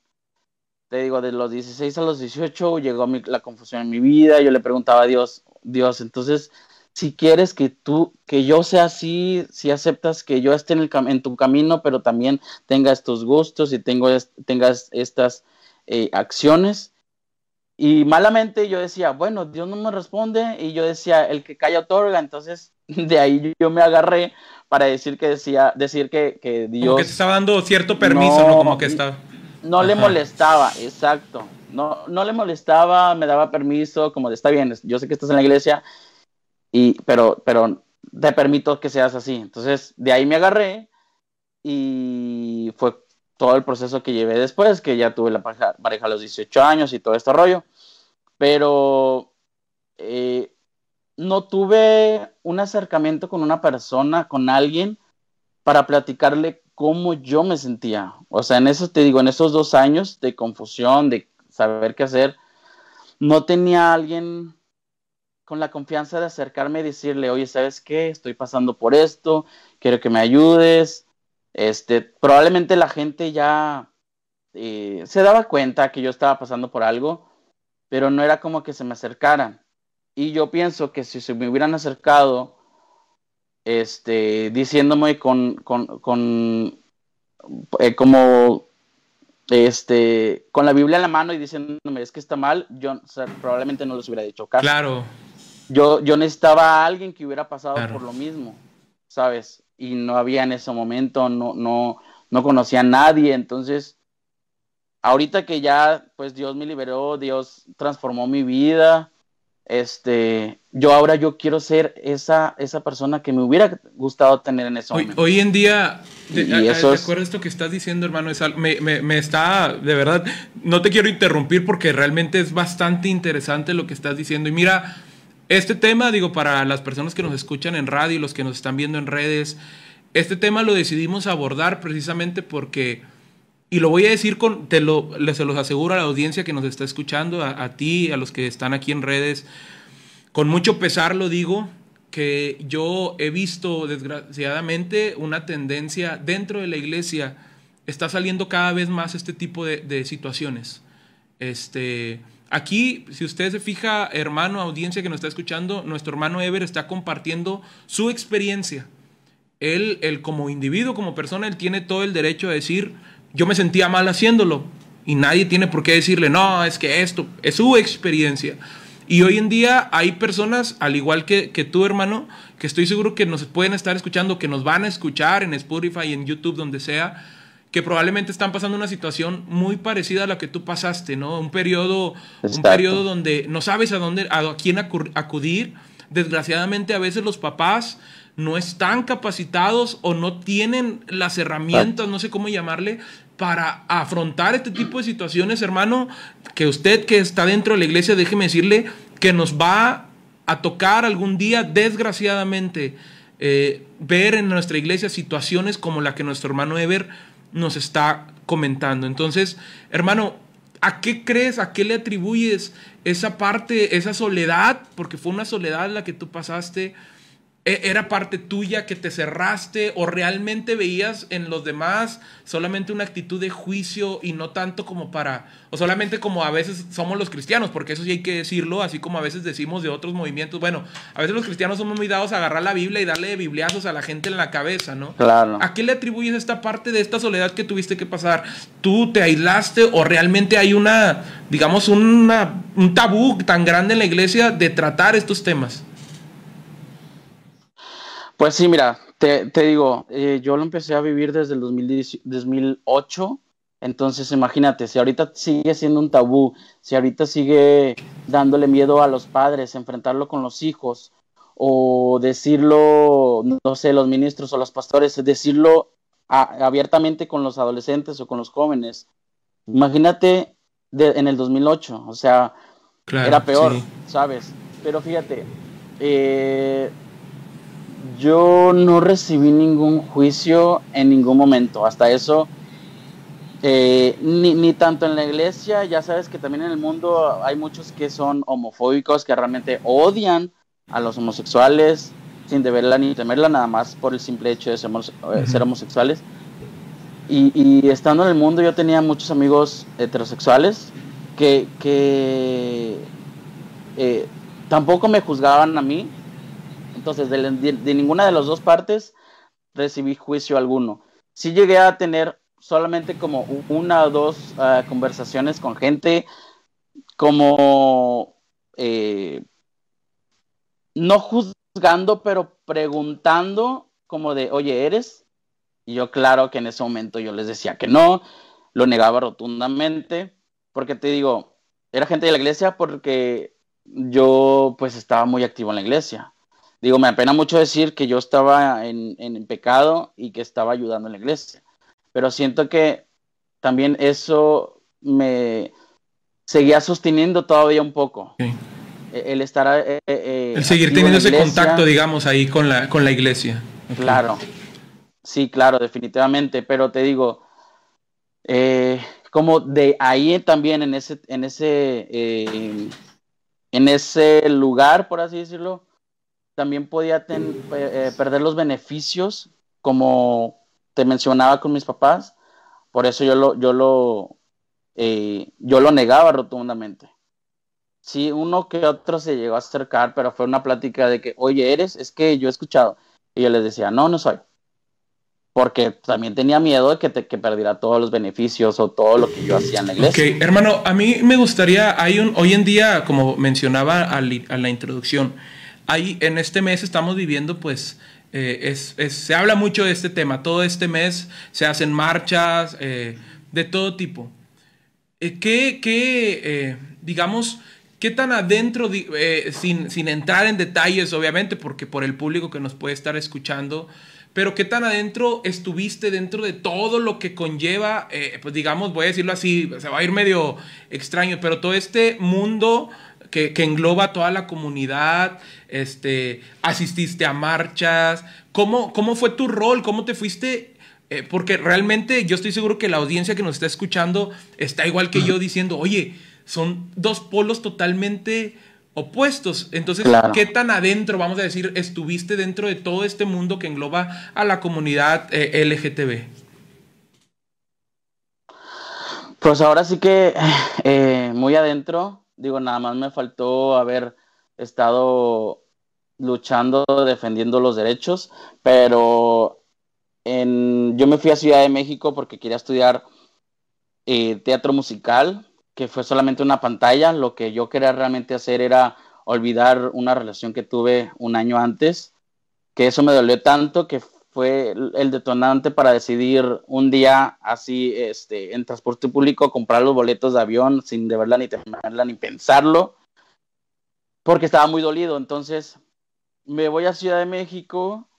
Speaker 4: Te digo, de los 16 a los 18 llegó la confusión en mi vida, yo le preguntaba a Dios, Dios, entonces, si quieres que tú, que yo sea así, si aceptas que yo esté en, el, en tu camino, pero también tenga estos gustos y tengo tengas estas eh, acciones, Y malamente yo decía, bueno, Dios no me responde. Y yo decía, el que calla otorga. Entonces, de ahí yo me agarré para decir que decía, decir que, que Dios.
Speaker 2: Como que te estaba dando cierto permiso, ¿no? Como que está.
Speaker 4: No le molestaba, exacto. No, no le molestaba, me daba permiso, como de está bien, yo sé que estás en la iglesia, pero, pero te permito que seas así. Entonces, de ahí me agarré y fue todo el proceso que llevé después, que ya tuve la pareja, a los 18 años y todo este rollo. Pero eh, no tuve un acercamiento con una persona, con alguien, para platicarle cómo yo me sentía. O sea, en eso te digo, en esos dos años de confusión, de saber qué hacer, no tenía alguien con la confianza de acercarme y decirle, oye, ¿sabes qué? Estoy pasando por esto, quiero que me ayudes. Este, probablemente la gente ya eh, se daba cuenta que yo estaba pasando por algo, pero no era como que se me acercaran. Y yo pienso que si se me hubieran acercado, este, diciéndome con, con, con eh, como, este, con la Biblia en la mano y diciéndome es que está mal, yo probablemente no les hubiera dicho.
Speaker 2: Claro.
Speaker 4: Yo, yo necesitaba a alguien que hubiera pasado por lo mismo, ¿sabes? Y no había en ese momento, no, no, no conocía a nadie, entonces, ahorita que ya, pues Dios me liberó, Dios transformó mi vida, este, yo ahora yo quiero ser esa, esa persona que me hubiera gustado tener en ese momento.
Speaker 2: Hoy, en día, de, eso acuerdo esto que estás diciendo, hermano, me, me, me, está, de verdad, no te quiero interrumpir porque realmente es bastante interesante lo que estás diciendo. Y mira, este tema, digo, para las personas que nos escuchan en radio, los que nos están viendo en redes, este tema lo decidimos abordar precisamente porque y lo voy a decir con, te lo, se los aseguro a la audiencia que nos está escuchando, a, ti, a los que están aquí en redes. Con mucho pesar lo digo, que yo he visto desgraciadamente una tendencia dentro de la iglesia, está saliendo cada vez más este tipo de, situaciones. Este, aquí, si usted se fija, hermano, audiencia que nos está escuchando, nuestro hermano Ever está compartiendo su experiencia. Él, él como individuo, como persona, él tiene todo el derecho a decir, yo me sentía mal haciéndolo y nadie tiene por qué decirle, no, es que esto es su experiencia. Y hoy en día hay personas, al igual que, que tú, hermano, que estoy seguro que nos pueden estar escuchando, que nos van a escuchar en Spotify, en YouTube, donde sea, que probablemente están pasando una situación muy parecida a la que tú pasaste, ¿no? Un periodo, un periodo donde no sabes a dónde, a quién acudir. Desgraciadamente, a veces los papás no están capacitados o no tienen las herramientas, no sé cómo llamarle, para afrontar este tipo de situaciones, hermano, que usted que está dentro de la iglesia, déjeme decirle que nos va a tocar algún día, desgraciadamente, eh, ver en nuestra iglesia situaciones como la que nuestro hermano Ever nos está comentando. Entonces, hermano, ¿a qué crees, a qué le atribuyes esa parte, esa soledad? Porque fue una soledad la que tú pasaste era parte tuya que te cerraste o realmente veías en los demás solamente una actitud de juicio y no tanto como para, o solamente como a veces somos los cristianos, porque eso sí hay que decirlo, así como a veces decimos de otros movimientos. Bueno, a veces los cristianos somos muy dados a agarrar la Biblia y darle bibliazos a la gente en la cabeza, ¿no?
Speaker 4: Claro.
Speaker 2: ¿A qué le atribuyes esta parte de esta soledad que tuviste que pasar? ¿Tú te aislaste o realmente hay una, digamos, una, un tabú tan grande en la iglesia de tratar estos temas?
Speaker 4: Pues sí, mira, te, digo, eh, yo lo empecé a vivir desde el 2008, entonces imagínate, si ahorita sigue siendo un tabú, si ahorita sigue dándole miedo a los padres, enfrentarlo con los hijos, o decirlo, no sé, los ministros o los pastores, decirlo abiertamente con los adolescentes o con los jóvenes. Imagínate en el 2008, o sea, era peor, ¿sabes? Pero fíjate, eh, yo no recibí ningún juicio en ningún momento. Hasta eso, eh, ni, tanto en la iglesia, ya sabes que también en el mundo hay muchos que son homofóbicos, que realmente odian a los homosexuales sin deberla ni temerla, nada más por el simple hecho de ser, eh, homosexuales. Y, estando en el mundo yo tenía muchos amigos heterosexuales que, eh, tampoco me juzgaban a mí, entonces, de, ninguna de las dos partes recibí juicio alguno. Sí llegué a tener solamente como una o dos ah, conversaciones con gente como eh, no juzgando, pero preguntando como de, oye, ¿eres? Y yo claro que en ese momento yo les decía que no, lo negaba rotundamente, porque te digo, era gente de la iglesia porque yo pues estaba muy activo en la iglesia. Digo, me apena mucho decir que yo estaba en, en pecado y que estaba ayudando en la iglesia, pero siento que también eso me seguía sosteniendo todavía un poco. E, el estar... Eh,
Speaker 2: eh, el seguir teniendo ese contacto, digamos, ahí con la, con la iglesia.
Speaker 4: Claro. Sí, claro, definitivamente. Pero te digo, eh, como de ahí también en ese, en ese, en ese lugar, por así decirlo, también podía perder los beneficios, como te mencionaba con mis papás. Por eso yo lo, yo lo, eh, yo lo negaba rotundamente. Sí, uno que otro se llegó a acercar, pero fue una plática de que, oye, eres, es que yo he escuchado. Y yo les decía, no, no soy. Porque también tenía miedo de que, que perdiera todos los beneficios o todo lo que yo hacía en la iglesia.
Speaker 2: Ok, hermano, a mí me gustaría, hay un, hoy en día, como mencionaba a, la introducción, hay, en este mes estamos viviendo, pues, eh, es, se habla mucho de este tema. Todo este mes se hacen marchas eh, de todo tipo. Eh, ¿qué, eh, digamos, qué tan adentro, eh, sin, sin, entrar en detalles, obviamente, porque por el público que nos puede estar escuchando, pero qué tan adentro estuviste dentro de todo lo que conlleva, pues digamos, voy a decirlo así, se va a ir medio extraño, pero todo este mundo que, que, engloba toda la comunidad, este, asististe a marchas, ¿cómo, ¿cómo fue tu rol? ¿Cómo te fuiste eh, porque realmente yo estoy seguro que la audiencia que nos está escuchando está igual que yo diciendo, oye, son dos polos totalmente opuestos. Entonces, ¿qué tan adentro, vamos a decir, estuviste dentro de todo este mundo que engloba a la comunidad eh, LGTB?
Speaker 4: Pues ahora sí que eh, muy adentro, digo, nada más me faltó haber estado luchando, defendiendo los derechos, pero yo me fui a Ciudad de México porque quería estudiar eh, teatro musical, que fue solamente una pantalla. Lo que yo quería realmente hacer era olvidar una relación que tuve un año antes, que eso me dolió tanto que fue el detonante para decidir un día así, este, en transporte público, comprar los boletos de avión sin de verla ni temerla ni pensarlo, porque estaba muy dolido. Entonces, me voy a Ciudad de México,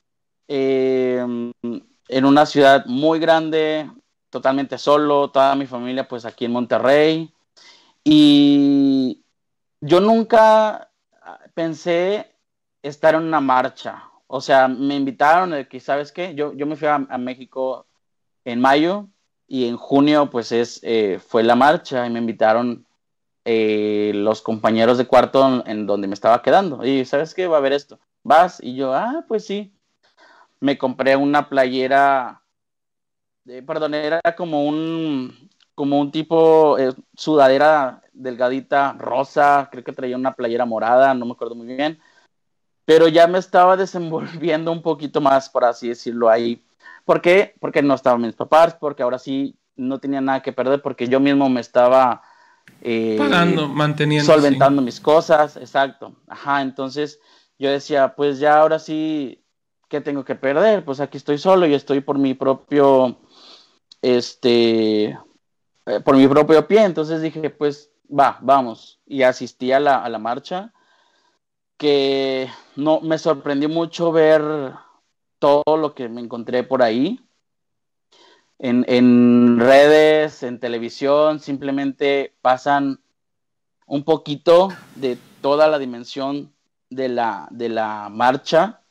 Speaker 4: eh, en una ciudad muy grande, totalmente solo, toda mi familia pues aquí en Monterrey. Y yo nunca pensé estar en una marcha. O sea, me invitaron, de que, ¿sabes qué? Yo, yo me fui a, México en mayo y en junio pues es, eh, fue la marcha y me invitaron eh, los compañeros de cuarto en, donde me estaba quedando. Y ¿sabes qué? Va a haber esto. ¿Vas? Y yo, ah, pues sí me compré una playera, perdón, era como un, como un tipo eh, sudadera delgadita, rosa, creo que traía una playera morada, no me acuerdo muy bien, pero ya me estaba desenvolviendo un poquito más, por así decirlo, ahí. ¿Por qué? Porque no estaban mis papás, porque ahora sí no tenía nada que perder, porque yo mismo me estaba...
Speaker 2: Eh, Pagando, manteniendo.
Speaker 4: Solventando mis cosas, exacto. Ajá, entonces yo decía, pues ya ahora sí ¿qué tengo que perder? Pues aquí estoy solo y estoy por mi propio, este, eh, por mi propio pie. Entonces dije, pues va, vamos. Y asistí a la, a la marcha, que no, me sorprendió mucho ver todo lo que me encontré por ahí. En, en redes, en televisión, simplemente pasan un poquito de toda la dimensión de la, de la marcha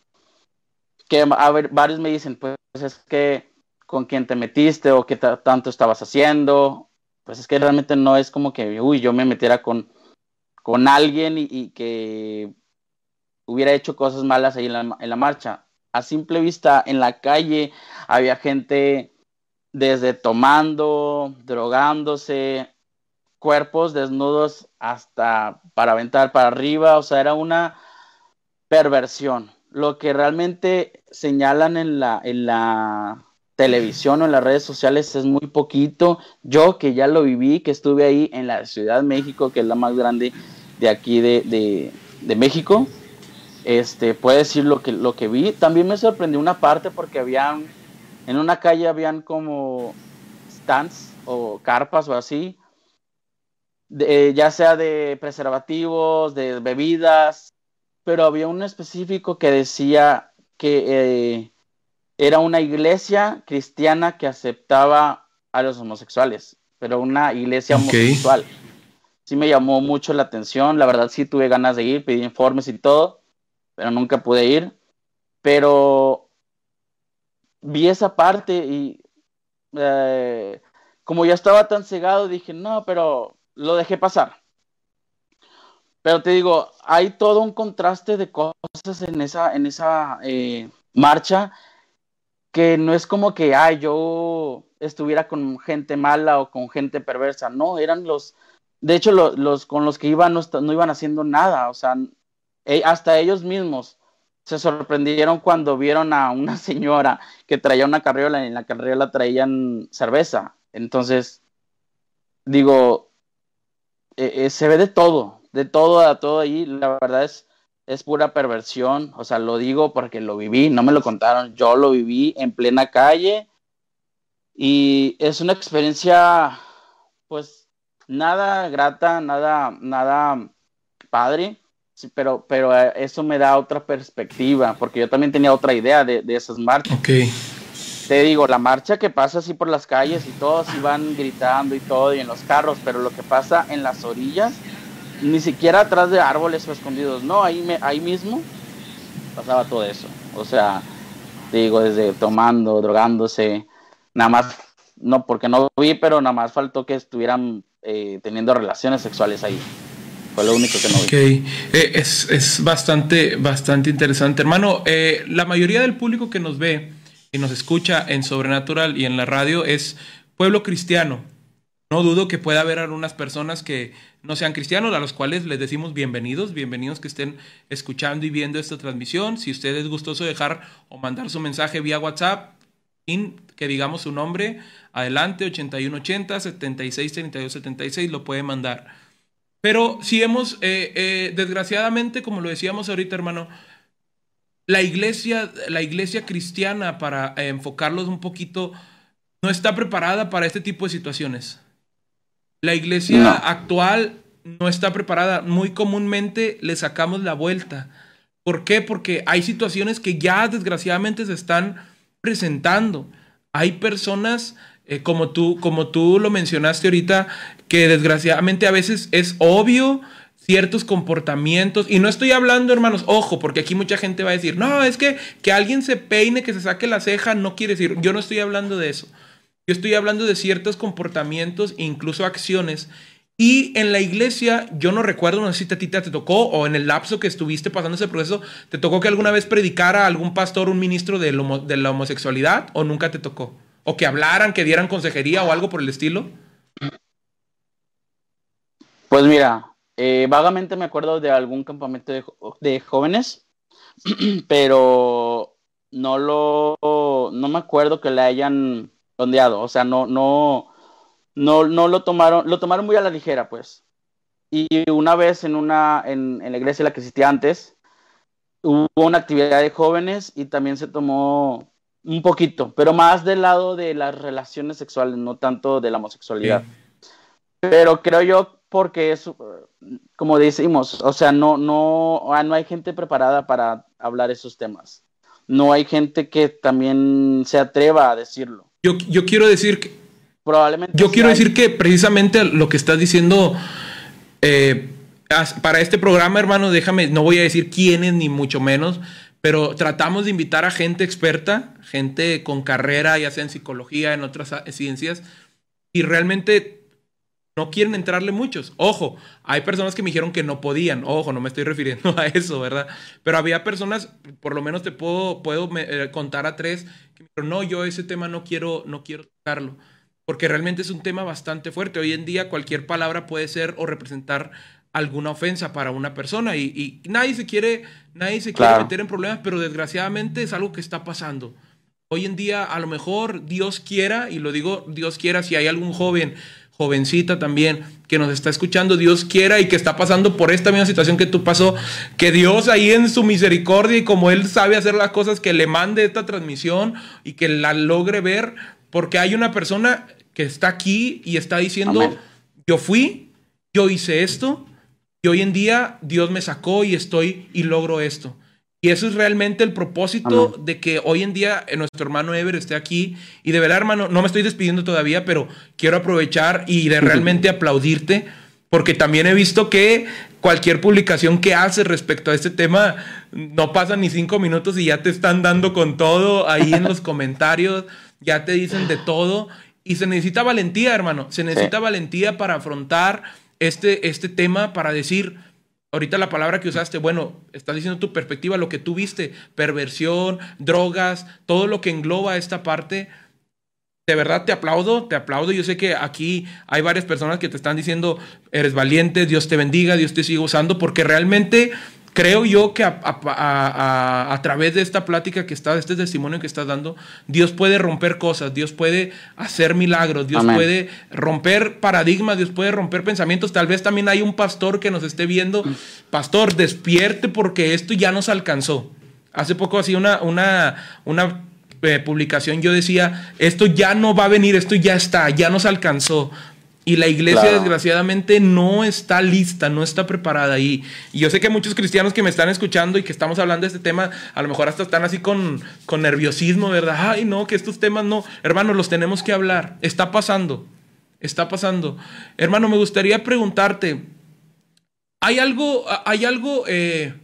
Speaker 4: que a ver, varios me dicen, pues es que con quién te metiste o qué tanto estabas haciendo, pues es que realmente no es como que, uy, yo me metiera con, con alguien y, que hubiera hecho cosas malas ahí en la, en la marcha. A simple vista, en la calle había gente desde tomando, drogándose, cuerpos desnudos hasta para aventar para arriba, o sea, era una perversión lo que realmente señalan en la, en la, televisión o en las redes sociales es muy poquito. Yo que ya lo viví, que estuve ahí en la Ciudad de México, que es la más grande de aquí de, de, México, este, puedo decir lo que, lo que vi. También me sorprendió una parte porque habían, en una calle habían como stands o carpas o así, ya sea de preservativos, de bebidas, pero había un específico que decía que eh, era una iglesia cristiana que aceptaba a los homosexuales, pero una iglesia homosexual. Sí me llamó mucho la atención, la verdad sí tuve ganas de ir, pedí informes y todo, pero nunca pude ir. Pero vi esa parte y eh, como ya estaba tan cegado, dije, no, pero lo dejé pasar. Pero te digo, hay todo un contraste de cosas en esa, en esa eh, marcha que no es como que, ay, yo estuviera con gente mala o con gente perversa, no, eran los, de hecho, los con los que iban no, no iban haciendo nada, o sea, hasta ellos mismos se sorprendieron cuando vieron a una señora que traía una carriola y en la carriola traían cerveza. Entonces, digo, e, e, se ve de todo, de todo a todo ahí, la verdad es, es pura perversión, o sea, lo digo porque lo viví, no me lo contaron, yo lo viví en plena calle y es una experiencia, pues, nada grata, nada, nada padre, pero, pero eh, eso me da otra perspectiva, porque yo también tenía otra idea de, de esas marchas.
Speaker 2: Okay.
Speaker 4: Te digo, la marcha que pasa así por las calles y todos iban gritando y todo, y en los carros, pero lo que pasa en las orillas, ni siquiera atrás de árboles o escondidos, no, ahí, me, ahí mismo pasaba todo eso. O sea, te digo, desde tomando, drogándose, nada más, no, porque no vi, pero nada más faltó que estuvieran eh, teniendo relaciones sexuales ahí. Fue lo único que no vi.
Speaker 2: Ok, eh, es, es, bastante, bastante interesante. Hermano, eh, la mayoría del público que nos ve y nos escucha en Sobrenatural y en la radio es pueblo cristiano. No dudo que pueda haber algunas personas que no sean cristianos, a los cuales les decimos bienvenidos, bienvenidos que estén escuchando y viendo esta transmisión. Si usted es gustoso dejar o mandar su mensaje vía WhatsApp, que digamos su nombre, adelante, 8180 76 lo puede mandar. Pero si hemos, eh, eh, desgraciadamente, como lo decíamos ahorita, hermano, la iglesia, la iglesia cristiana, para enfocarlos un poquito, no está preparada para este tipo de situaciones. La iglesia actual no está preparada. Muy comúnmente le sacamos la vuelta. ¿Por qué? Porque hay situaciones que ya desgraciadamente se están presentando. Hay personas, eh, como, tú, como tú lo mencionaste ahorita, que desgraciadamente a veces es obvio ciertos comportamientos. Y no estoy hablando, hermanos, ojo, porque aquí mucha gente va a decir, no, es que que alguien se peine, que se saque la ceja, no quiere decir, yo no estoy hablando de eso. Yo estoy hablando de ciertos comportamientos, incluso acciones. Y en la iglesia, yo no recuerdo, no sé si a ti te, tocó o en el lapso que estuviste pasando ese proceso, ¿te tocó que alguna vez predicara algún pastor, un ministro de la homosexualidad o nunca te tocó? ¿O que hablaran, que dieran consejería o algo por el estilo?
Speaker 4: Pues mira, eh, vagamente me acuerdo de algún campamento de, de jóvenes, pero no lo, no me acuerdo que le hayan o sea, no, no, no, no lo tomaron, lo tomaron muy a la ligera, pues. Y una vez en una, en, en la iglesia en la que existía antes, hubo una actividad de jóvenes y también se tomó un poquito, pero más del lado de las relaciones sexuales, no tanto de la homosexualidad. Pero creo yo porque es, como decimos, o sea, no, no, ah, no hay gente preparada para hablar esos temas. No hay gente que también se atreva a decirlo.
Speaker 2: Yo, quiero decir que.
Speaker 4: Probablemente.
Speaker 2: Yo quiero decir que precisamente lo que estás diciendo. Eh, para este programa, hermano, déjame, no voy a decir quiénes ni mucho menos, pero tratamos de invitar a gente experta, gente con carrera, ya sea en psicología, en otras ciencias, y realmente no quieren entrarle muchos. Ojo, hay personas que me dijeron que no podían. Ojo, no me estoy refiriendo a eso, ¿verdad? Pero había personas, por lo menos te puedo, puedo eh, contar a tres, que me dijeron, no, yo ese tema no quiero, no quiero tocarlo. Porque realmente es un tema bastante fuerte. Hoy en día cualquier palabra puede ser o representar alguna ofensa para una persona y, nadie se quiere, nadie se quiere meter en problemas, pero desgraciadamente es algo que está pasando. Hoy en día, a lo mejor Dios quiera, y lo digo Dios quiera, si hay algún joven, jovencita también, que nos está escuchando, Dios quiera y que está pasando por esta misma situación que tú pasó, que Dios ahí en su misericordia y como Él sabe hacer las cosas, que le mande esta transmisión y que la logre ver, porque hay una persona que está aquí y está diciendo, yo fui, yo hice esto, y hoy en día Dios me sacó y estoy y logro esto. Y eso es realmente el propósito de que hoy en día nuestro hermano Ever esté aquí. Y de verdad, hermano, no me estoy despidiendo todavía, pero quiero aprovechar y de realmente aplaudirte, porque también he visto que cualquier publicación que haces respecto a este tema no pasa ni cinco minutos y ya te están dando con todo ahí en los comentarios, ya te dicen de todo. Y se necesita valentía, hermano. Se necesita valentía para afrontar este, este tema, para decir, ahorita la palabra que usaste, bueno, estás diciendo tu perspectiva, lo que tú viste, perversión, drogas, todo lo que engloba esta parte. De verdad te aplaudo, te aplaudo. Yo sé que aquí hay varias personas que te están diciendo, eres valiente, Dios te bendiga, Dios te sigue usando, porque realmente creo yo que a, través de esta plática que está, de este testimonio que estás dando, Dios puede romper cosas, Dios puede hacer milagros, Dios puede romper paradigmas, Dios puede romper pensamientos. Tal vez también hay un pastor que nos esté viendo. Pastor, despierte porque esto ya nos alcanzó. Hace poco hacía una, una, una eh, publicación, yo decía, esto ya no va a venir, esto ya está, ya nos alcanzó. Y la iglesia desgraciadamente no está lista, no está preparada. Y, y, yo sé que muchos cristianos que me están escuchando y que estamos hablando de este tema, a lo mejor hasta están así con, con nerviosismo, ¿verdad? Ay, no, que estos temas no. Hermano, los tenemos que hablar. Está pasando. Está pasando. Hermano, me gustaría preguntarte, ¿hay algo, hay algo, eh,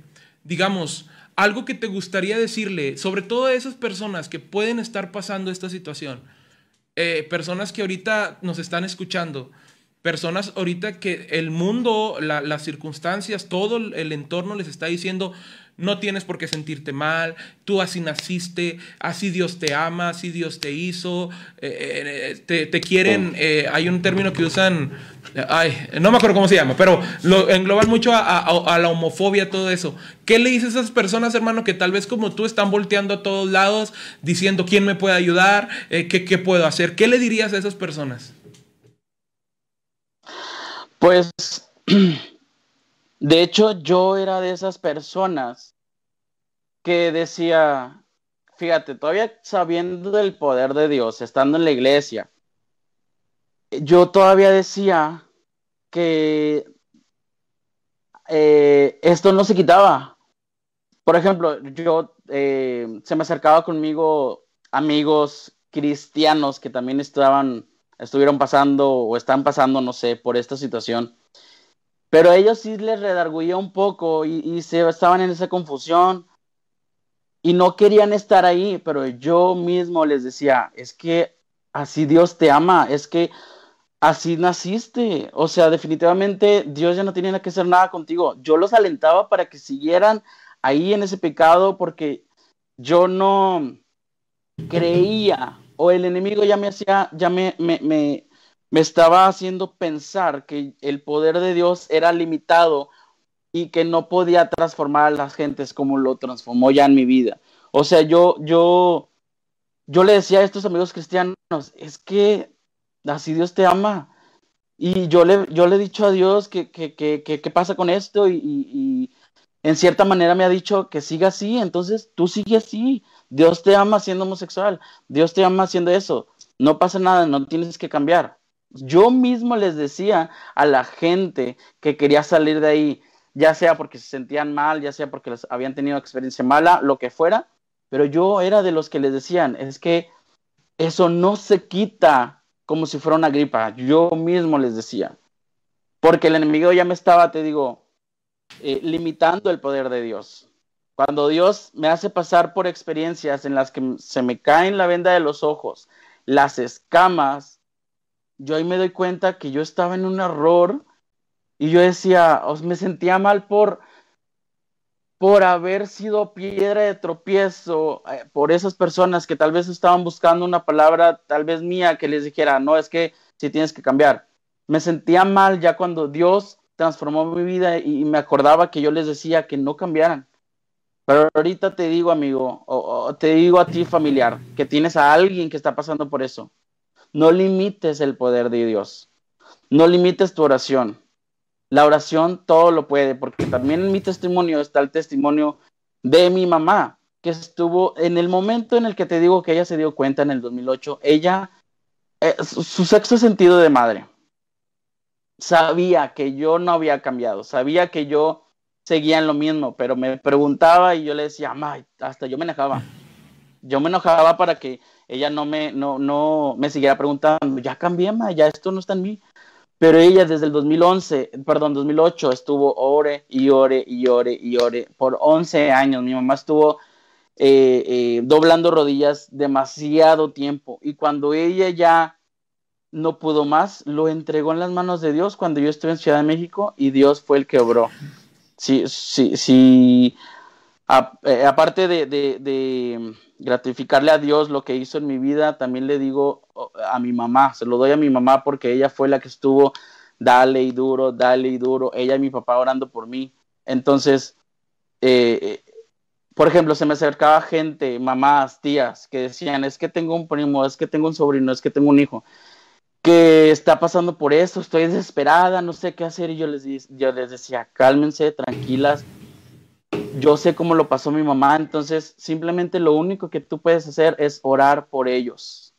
Speaker 2: digamos, algo que te gustaría decirle, sobre todo a esas personas que pueden estar pasando esta situación? Eh, personas que ahorita nos están escuchando, personas ahorita que el mundo, las circunstancias, todo el entorno les está diciendo, no tienes por qué sentirte mal, tú así naciste, así Dios te ama, así Dios te hizo, eh, eh, te, quieren, hay un término que usan, ay, no me acuerdo cómo se llama, pero lo engloban mucho a, la homofobia, todo eso. ¿Qué le dices a esas personas, hermano, que tal vez como tú están volteando a todos lados, diciendo quién me puede ayudar, eh, ¿qué, qué puedo hacer? ¿Qué le dirías a esas personas?
Speaker 4: Pues, de hecho, yo era de esas personas que decía, fíjate, todavía sabiendo del poder de Dios, estando en la iglesia, yo todavía decía que eh, esto no se quitaba. Por ejemplo, yo eh, se me acercaba conmigo amigos cristianos que también estaban, estuvieron pasando o están pasando, no sé, por esta situación. Pero ellos sí les redarguía un poco y, se estaban en esa confusión y no querían estar ahí, pero yo mismo les decía, es que así Dios te ama, es que así naciste. O sea, definitivamente Dios ya no tenía que hacer nada contigo. Yo los alentaba para que siguieran ahí en ese pecado porque yo no creía o el enemigo ya me hacía, ya me, me, me estaba haciendo pensar que el poder de Dios era limitado y que no podía transformar a las gentes como lo transformó ya en mi vida. O sea, yo, yo, yo le decía a estos amigos cristianos, es que así Dios te ama. Y yo le, yo le he dicho a Dios que, qué pasa con esto y, en cierta manera me ha dicho que siga así, entonces tú sigue así. Dios te ama siendo homosexual, Dios te ama haciendo eso. No pasa nada, no tienes que cambiar. Yo mismo les decía a la gente que quería salir de ahí, ya sea porque se sentían mal, ya sea porque les habían tenido experiencia mala, lo que fuera, pero yo era de los que les decían, es que eso no se quita como si fuera una gripa. Yo mismo les decía. Porque el enemigo ya me estaba, te digo, eh, limitando el poder de Dios. Cuando Dios me hace pasar por experiencias en las que se me caen la venda de los ojos, las escamas, yo ahí me doy cuenta que yo estaba en un error y yo decía, me sentía mal por por haber sido piedra de tropiezo eh, por esas personas que tal vez estaban buscando una palabra, tal vez mía, que les dijera, no, es que si tienes que cambiar. Me sentía mal ya cuando Dios transformó mi vida y, me acordaba que yo les decía que no cambiaran. Pero ahorita te digo, amigo, o, te digo a ti, familiar, que tienes a alguien que está pasando por eso. No limites el poder de Dios. No limites tu oración. La oración todo lo puede, porque también en mi testimonio está el testimonio de mi mamá, que estuvo en el momento en el que te digo que ella se dio cuenta en el 2008, ella, eh, su sexto sentido de madre, sabía que yo no había cambiado, sabía que yo seguía en lo mismo, pero me preguntaba y yo le decía, hasta yo me enojaba. Yo me enojaba para que ella no me, no, no me siguiera preguntando, ya cambié, ma, ya esto no está en mí. Pero ella desde el 2011, perdón, 2008 estuvo ore y ore y ore y ore por 11 años. Mi mamá estuvo eh, eh, doblando rodillas demasiado tiempo y cuando ella ya no pudo más, lo entregó en las manos de Dios cuando yo estuve en Ciudad de México y Dios fue el que obró. Sí, sí, sí. Eh, aparte de, gratificarle a Dios lo que hizo en mi vida, también le digo a mi mamá, se lo doy a mi mamá porque ella fue la que estuvo, dale y duro, dale y duro, ella y mi papá orando por mí. Entonces, eh, por ejemplo, se me acercaba gente, mamás, tías, que decían, es que tengo un primo, es que tengo un sobrino, es que tengo un hijo que está pasando por eso, estoy desesperada, no sé qué hacer. Y yo les, yo les decía, cálmense, tranquilas. Yo sé cómo lo pasó mi mamá, entonces simplemente lo único que tú puedes hacer es orar por ellos.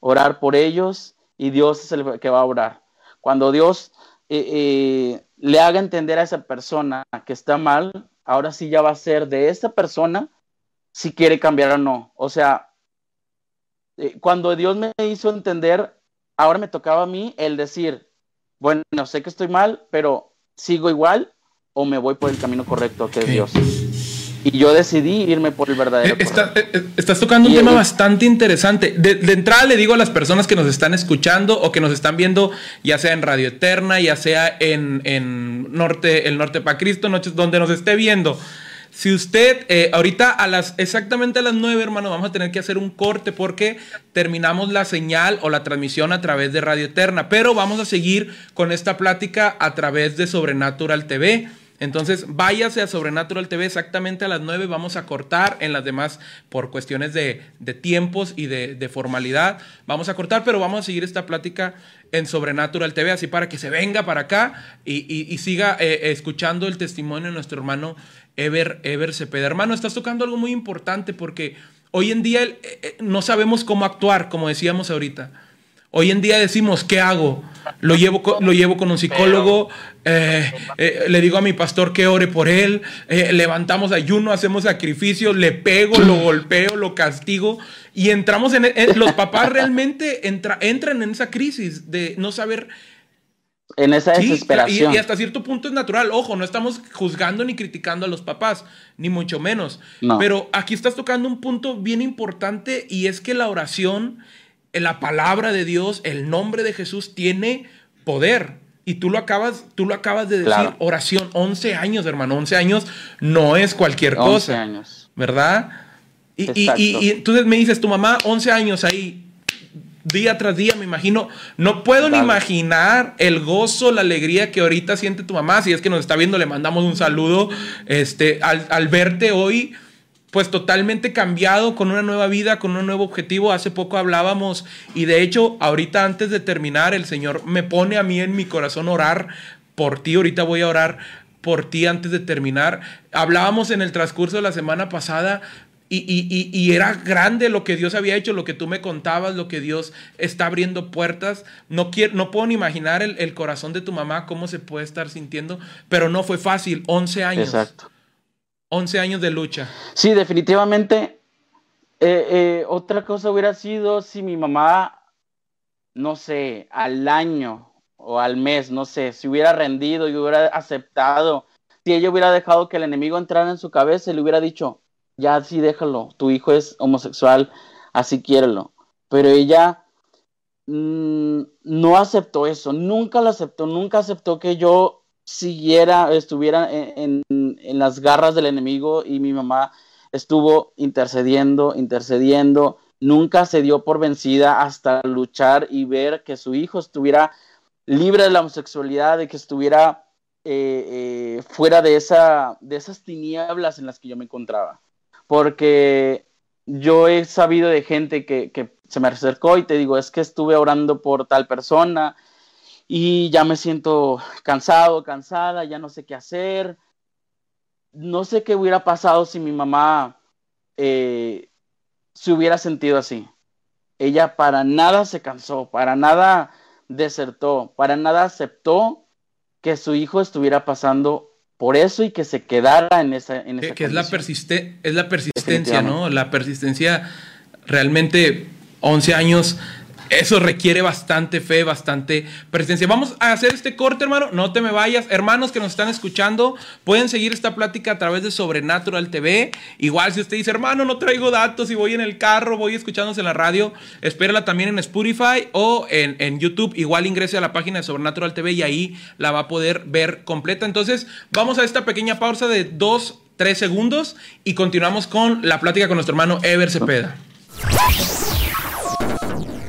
Speaker 4: Orar por ellos y Dios es el que va a orar. Cuando Dios eh, eh, le haga entender a esa persona que está mal, ahora sí ya va a ser de esa persona si quiere cambiar o no. O sea, eh, cuando Dios me hizo entender ahora me tocaba a mí el decir, bueno, sé que estoy mal, pero sigo igual o me voy por el camino correcto que es Dios. Y yo decidí irme por el verdadero.
Speaker 2: Eh, eh, eh, estás tocando un tema bastante interesante. De, entrada le digo a las personas que nos están escuchando o que nos están viendo, ya sea en Radio Eterna, ya sea en, en Norte, el Norte para Cristo, noches donde nos esté viendo. Si usted, eh, ahorita a las, exactamente a las 9, hermano, vamos a tener que hacer un corte porque terminamos la señal o la transmisión a través de Radio Eterna, pero vamos a seguir con esta plática a través de Sobrenatural TV. Entonces, váyase a Sobrenatural TV exactamente a las 9. Vamos a cortar en las demás por cuestiones de, tiempos y de, formalidad. Vamos a cortar, pero vamos a seguir esta plática en Sobrenatural TV, así para que se venga para acá y, siga eh, escuchando el testimonio de nuestro hermano Ever, Ever Cepeda. Hermano, estás tocando algo muy importante porque hoy en día eh, eh, no sabemos cómo actuar, como decíamos ahorita. Hoy en día decimos, ¿qué hago? Lo llevo, lo llevo con un psicólogo, eh, eh, le digo a mi pastor que ore por él, eh, levantamos ayuno, hacemos sacrificio, le pego, lo golpeo, lo castigo y entramos en... los papás realmente entran en esa crisis de no saber...
Speaker 4: En esa desesperación.
Speaker 2: y, hasta cierto punto es natural. Ojo, no estamos juzgando ni criticando a los papás, ni mucho menos. Pero aquí estás tocando un punto bien importante y es que la oración la palabra de Dios, el nombre de Jesús tiene poder. Y tú lo acabas, tú lo acabas de decir, oración, 11 años, hermano, 11 años no es cualquier 11 cosa. años. ¿Verdad? Y, y, y, entonces me dices, tu mamá, 11 años ahí, día tras día, me imagino. No puedo ni imaginar el gozo, la alegría que ahorita siente tu mamá. Si es que nos está viendo, le mandamos un saludo este, al, al verte hoy pues totalmente cambiado, con una nueva vida, con un nuevo objetivo. Hace poco hablábamos y de hecho ahorita antes de terminar el Señor me pone a mí en mi corazón orar por ti. Ahorita voy a orar por ti antes de terminar. Hablábamos en el transcurso de la semana pasada y, era grande lo que Dios había hecho, lo que tú me contabas, lo que Dios está abriendo puertas. No, quiero, no puedo ni imaginar el, el, corazón de tu mamá, cómo se puede estar sintiendo, pero no fue fácil, 11 años. Exacto. 11 años de lucha.
Speaker 4: Sí, definitivamente. Eh, eh, otra cosa hubiera sido si mi mamá, no sé, al año o al mes, no sé, si hubiera rendido y hubiera aceptado, si ella hubiera dejado que el enemigo entrara en su cabeza y le hubiera dicho, ya sí déjalo, tu hijo es homosexual, así quiérelo. Pero ella mm, no aceptó eso, nunca lo aceptó, nunca aceptó que yo siguiera, estuviera en, las garras del enemigo y mi mamá estuvo intercediendo, intercediendo, nunca se dio por vencida hasta luchar y ver que su hijo estuviera libre de la homosexualidad, de que estuviera eh, eh, fuera de, esa, de esas tinieblas en las que yo me encontraba. Porque yo he sabido de gente que, que se me acercó y te digo, es que estuve orando por tal persona y ya me siento cansado, cansada, ya no sé qué hacer. No sé qué hubiera pasado si mi mamá eh, se hubiera sentido así. Ella para nada se cansó, para nada desertó, para nada aceptó que su hijo estuviera pasando por eso y que se quedara en esa en
Speaker 2: esa que, es la persiste es la persistencia, ¿no? La persistencia realmente 11 años eso requiere bastante fe, bastante presencia. Vamos a hacer este corte, hermano. No te me vayas. Hermanos que nos están escuchando, pueden seguir esta plática a través de Sobrenatural TV. Igual si usted dice, hermano, no traigo datos y voy en el carro, voy escuchándose en la radio, espérala también en Spotify o en, en YouTube. Igual ingrese a la página de Sobrenatural TV y ahí la va a poder ver completa. Entonces, vamos a esta pequeña pausa de dos, tres segundos y continuamos con la plática con nuestro hermano Ever Cepeda.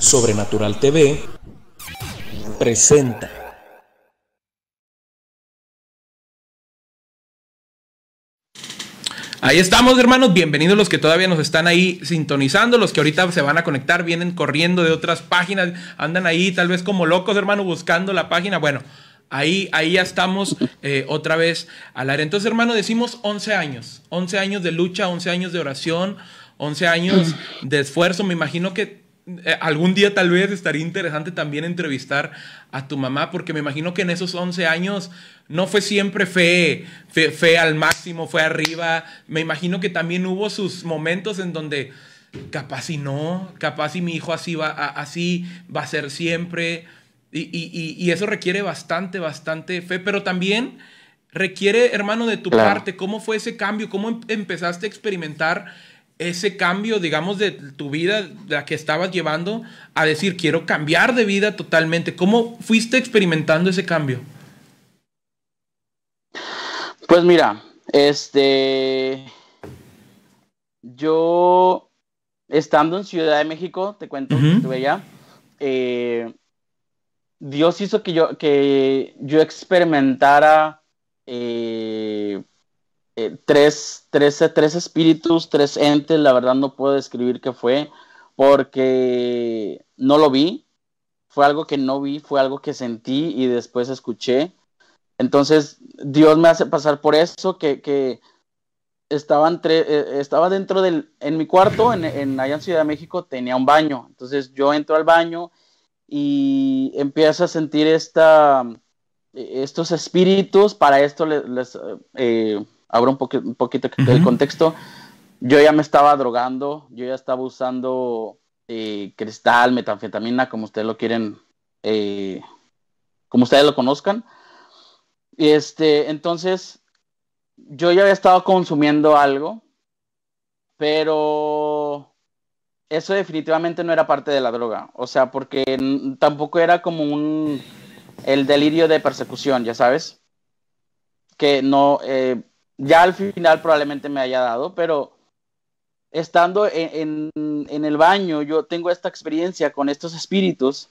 Speaker 1: Sobrenatural TV presenta.
Speaker 2: Ahí estamos, hermanos. Bienvenidos los que todavía nos están ahí sintonizando, los que ahorita se van a conectar, vienen corriendo de otras páginas, andan ahí tal vez como locos, hermano, buscando la página. Bueno, ahí, ahí ya estamos eh, otra vez al aire. Entonces, hermano, decimos 11 años, 11 años de lucha, 11 años de oración, 11 años de esfuerzo. Me imagino que eh, algún día tal vez estaría interesante también entrevistar a tu mamá, porque me imagino que en esos 11 años no fue siempre fe, fe, al máximo, fue arriba. Me imagino que también hubo sus momentos en donde capaz y no, capaz y mi hijo así va, así va a ser siempre. Y, eso requiere bastante, bastante fe, pero también requiere, hermano, de tu parte, ¿cómo fue ese cambio? ¿Cómo em, empezaste a experimentar? Ese cambio, digamos, de tu vida, la que estabas llevando, a decir, quiero cambiar de vida totalmente? ¿Cómo fuiste experimentando ese cambio?
Speaker 4: Pues mira, este, yo, estando en Ciudad de México, te cuento, estuve allá, eh, Dios hizo que yo, que yo experimentara eh, eh, tres, tres, tres espíritus, tres entes, la verdad no puedo describir qué fue, porque no lo vi, fue algo que no vi, fue algo que sentí y después escuché. Entonces, Dios me hace pasar por eso, que, que estaba, entre, eh, estaba dentro del, en mi cuarto, en, en, allá en Ciudad de México, tenía un baño. Entonces yo entro al baño y empiezo a sentir esta, estos espíritus, para esto les, eh, abro un, un poquito del contexto. Yo ya me estaba drogando, yo ya estaba usando eh, cristal, metanfetamina, como ustedes lo quieren, eh, como ustedes lo conozcan. Este, entonces, yo ya había estado consumiendo algo, pero eso definitivamente no era parte de la droga. O sea, porque tampoco era como un el delirio de persecución, ya sabes. Que no, eh, ya al final probablemente me haya dado, pero estando en, el baño, yo tengo esta experiencia con estos espíritus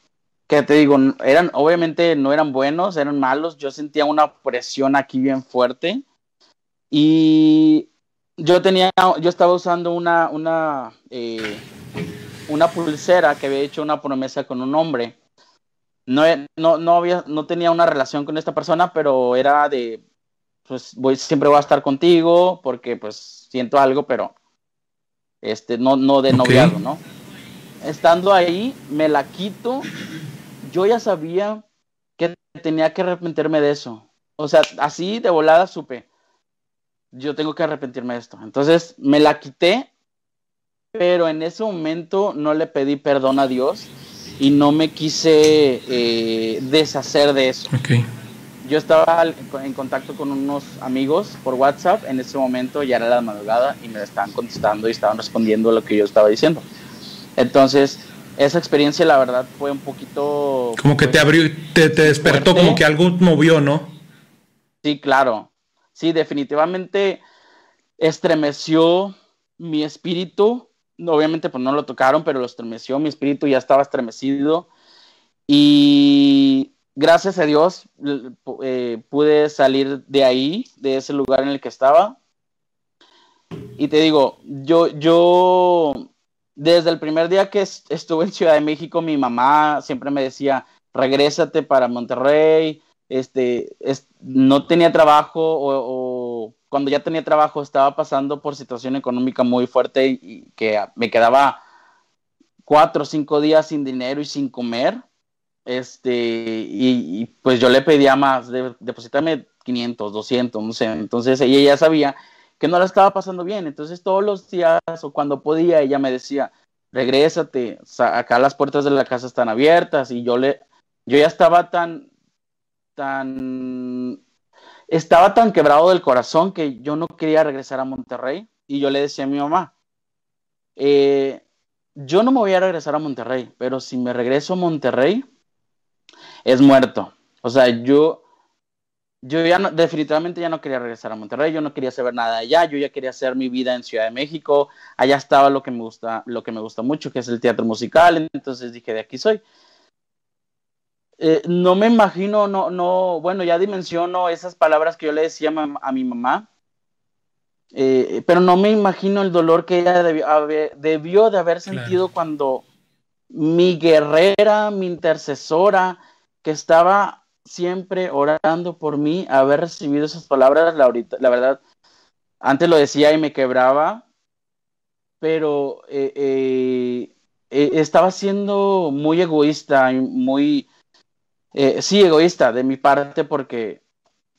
Speaker 4: que te digo, eran, obviamente no eran buenos, eran malos, yo sentía una presión aquí bien fuerte y yo tenía, yo estaba usando una, una, eh, una pulsera que había hecho una promesa con un hombre. No, no, no, había, no tenía una relación con esta persona, pero era de pues voy, siempre voy a estar contigo porque pues siento algo, pero este, no, no de noviado, ¿no? Estando ahí, me la quito, yo ya sabía que tenía que arrepentirme de eso. O sea, así de volada supe, yo tengo que arrepentirme de esto. Entonces me la quité, pero en ese momento no le pedí perdón a Dios y no me quise eh, deshacer de eso. Okay yo estaba en contacto con unos amigos por WhatsApp, en ese momento ya era la madrugada y me estaban contestando y estaban respondiendo lo que yo estaba diciendo. Entonces, esa experiencia la verdad fue un poquito...
Speaker 2: Como que te abrió, te, te despertó, como que algo movió, ¿no?
Speaker 4: Sí, claro. Sí, definitivamente estremeció mi espíritu. Obviamente pues no lo tocaron, pero lo estremeció, mi espíritu ya estaba estremecido. Y gracias a Dios eh, pude salir de ahí, de ese lugar en el que estaba. Y te digo, yo, yo, desde el primer día que estuve en Ciudad de México, mi mamá siempre me decía, regrésate para Monterrey, este, no tenía trabajo o, cuando ya tenía trabajo estaba pasando por situación económica muy fuerte y, que me quedaba cuatro o cinco días sin dinero y sin comer. Este, y, pues yo le pedía más, de, deposítame 500, 200, no sé. Entonces ella ya sabía que no la estaba pasando bien. Entonces todos los días o cuando podía, ella me decía, regrésate, acá las puertas de la casa están abiertas y yo le, yo ya estaba tan, tan, estaba tan quebrado del corazón que yo no quería regresar a Monterrey y yo le decía a mi mamá, eh, yo no me voy a regresar a Monterrey, pero si me regreso a Monterrey, es muerto. O sea, yo, yo ya definitivamente ya no quería regresar a Monterrey, yo no quería saber nada allá, yo ya quería hacer mi vida en Ciudad de México, allá estaba lo que me gusta, lo que me gusta mucho, que es el teatro musical, entonces dije, de aquí soy. Eh, no me imagino, no, no, bueno, ya dimensiono esas palabras que yo le decía a mi mamá, eh, pero no me imagino el dolor que ella debió, de haber sentido cuando mi guerrera, mi intercesora, que estaba siempre orando por mí, haber recibido esas palabras, la, la verdad, antes lo decía y me quebraba, pero eh, eh, estaba siendo muy egoísta, muy, sí, egoísta de mi parte porque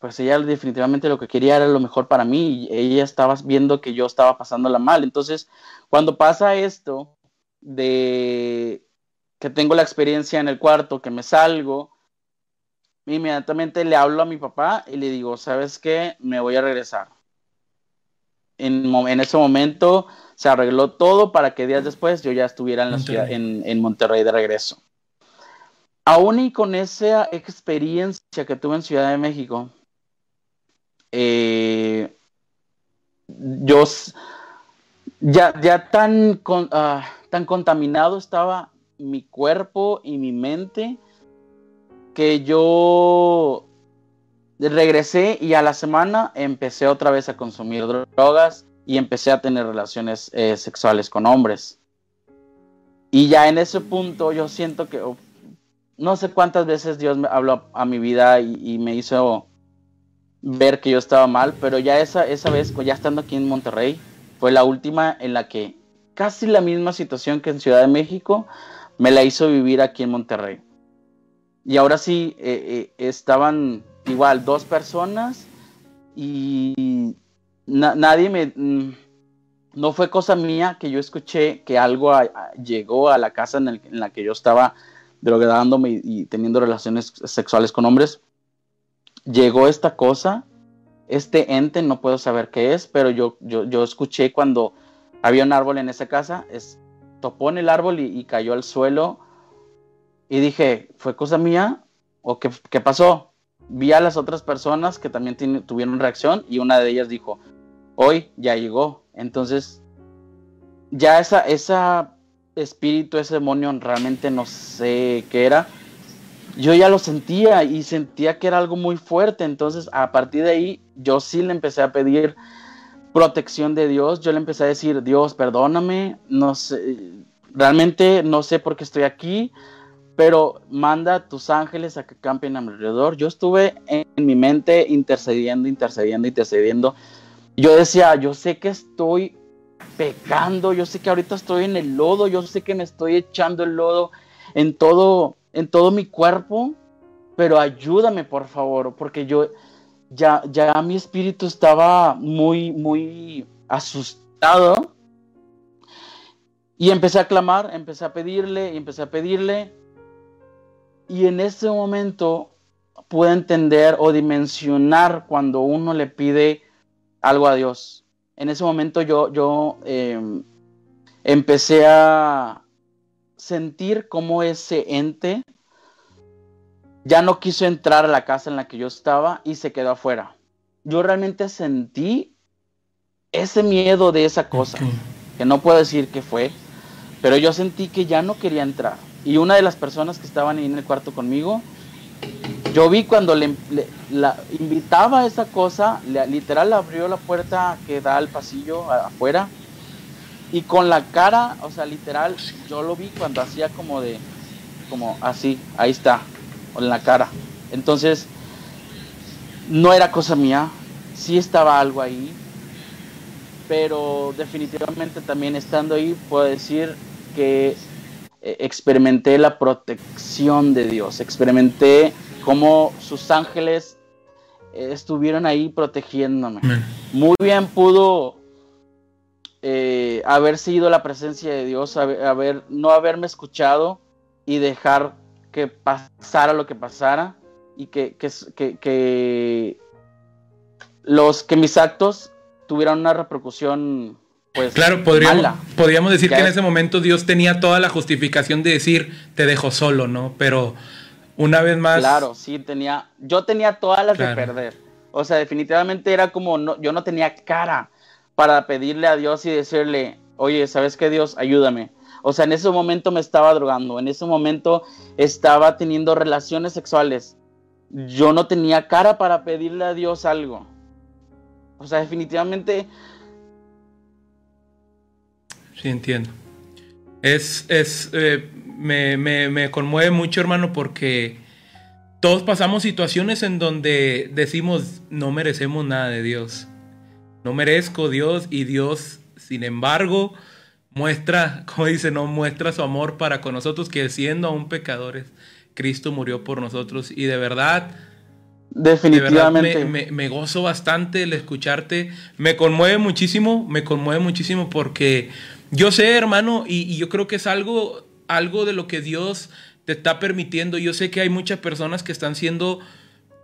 Speaker 4: pues ella definitivamente lo que quería era lo mejor para mí y ella estaba viendo que yo estaba pasándola mal. Entonces, cuando pasa esto de que tengo la experiencia en el cuarto, que me salgo, inmediatamente le hablo a mi papá y le digo, ¿sabes qué? Me voy a regresar. En, en ese momento se arregló todo para que días después yo ya estuviera en, la ciudad, en, en Monterrey de regreso. Aún y con esa experiencia que tuve en Ciudad de México, eh, yo ya, ya tan, ah, tan contaminado estaba mi cuerpo y mi mente que yo regresé y a la semana empecé otra vez a consumir drogas y empecé a tener relaciones eh, sexuales con hombres. Y ya en ese punto yo siento que oh, no sé cuántas veces Dios me habló a mi vida y me hizo ver que yo estaba mal, pero ya esa, esa vez, ya estando aquí en Monterrey, fue la última en la que casi la misma situación que en Ciudad de México me la hizo vivir aquí en Monterrey. Y ahora sí, eh, eh, estaban igual dos personas y nadie me... Mm, no fue cosa mía que yo escuché que algo llegó a la casa en, la que yo estaba drogándome y teniendo relaciones sexuales con hombres llegó esta cosa, este ente, no puedo saber qué es, pero yo, yo, escuché cuando había un árbol en esa casa, es, topó en el árbol y, cayó al suelo. Y dije, ¿fue cosa mía? ¿O qué, qué pasó? Vi a las otras personas que también tuvieron reacción y una de ellas dijo, hoy ya llegó. Entonces, ya esa, esa espíritu, ese demonio, realmente no sé qué era, yo ya lo sentía y sentía que era algo muy fuerte. Entonces, a partir de ahí, yo sí le empecé a pedir protección de Dios. Yo le empecé a decir, Dios, perdóname, no sé, realmente no sé por qué estoy aquí, pero manda tus ángeles a que campen a mi alrededor. Yo estuve en, mi mente intercediendo, intercediendo, intercediendo. Yo decía, yo sé que estoy pecando, yo sé que ahorita estoy en el lodo, yo sé que me estoy echando el lodo en todo en todo mi cuerpo, pero ayúdame por favor, porque yo ya, ya mi espíritu estaba muy, muy asustado. Y empecé a clamar, empecé a pedirle, y empecé a pedirle. Y en ese momento pude entender o dimensionar cuando uno le pide algo a Dios. En ese momento yo, yo em, empecé a, sentir cómo ese ente ya no quiso entrar a la casa en la que yo estaba y se quedó afuera. Yo realmente sentí ese miedo de esa cosa, que no puedo decir qué fue, pero yo sentí que ya no quería entrar. Y una de las personas que estaban ahí en el cuarto conmigo yo vi cuando le, invitaba a esa cosa, literal abrió la puerta que da al pasillo afuera y con la cara, o sea, literal, yo lo vi cuando hacía como de, como así, ahí está, en la cara. Entonces, no era cosa mía, sí estaba algo ahí, pero definitivamente también estando ahí puedo decir que eh, experimenté la protección de Dios, experimenté cómo sus ángeles eh, estuvieron ahí protegiéndome. Muy bien pudo eh, haber sido la presencia de Dios, haber, no haberme escuchado y dejar que pasara lo que pasara y que, que, los que mis actos tuvieran una repercusión pues
Speaker 2: claro podríamos, podríamos decir que, en ese momento Dios tenía toda la justificación de decir te dejo solo no pero una vez más.
Speaker 4: Claro, sí, tenía. Yo tenía todas las de perder. O sea, definitivamente era como. No, yo no tenía cara para pedirle a Dios y decirle, oye, ¿sabes qué, Dios? Ayúdame. O sea, en ese momento me estaba drogando. En ese momento estaba teniendo relaciones sexuales. Yo no tenía cara para pedirle a Dios algo. O sea, definitivamente.
Speaker 2: Sí, entiendo. Es, es, eh, me, me, conmueve mucho, hermano, porque todos pasamos situaciones en donde decimos, no merecemos nada de Dios. No merezco Dios y Dios, sin embargo, muestra, como dice, no muestra su amor para con nosotros, que siendo aún pecadores, Cristo murió por nosotros. Y de verdad,
Speaker 4: Definitivamente.
Speaker 2: me, me, gozo bastante el escucharte. Me conmueve muchísimo, me conmueve muchísimo porque yo sé, hermano, y, yo creo que es algo algo de lo que Dios te está permitiendo. Yo sé que hay muchas personas que están siendo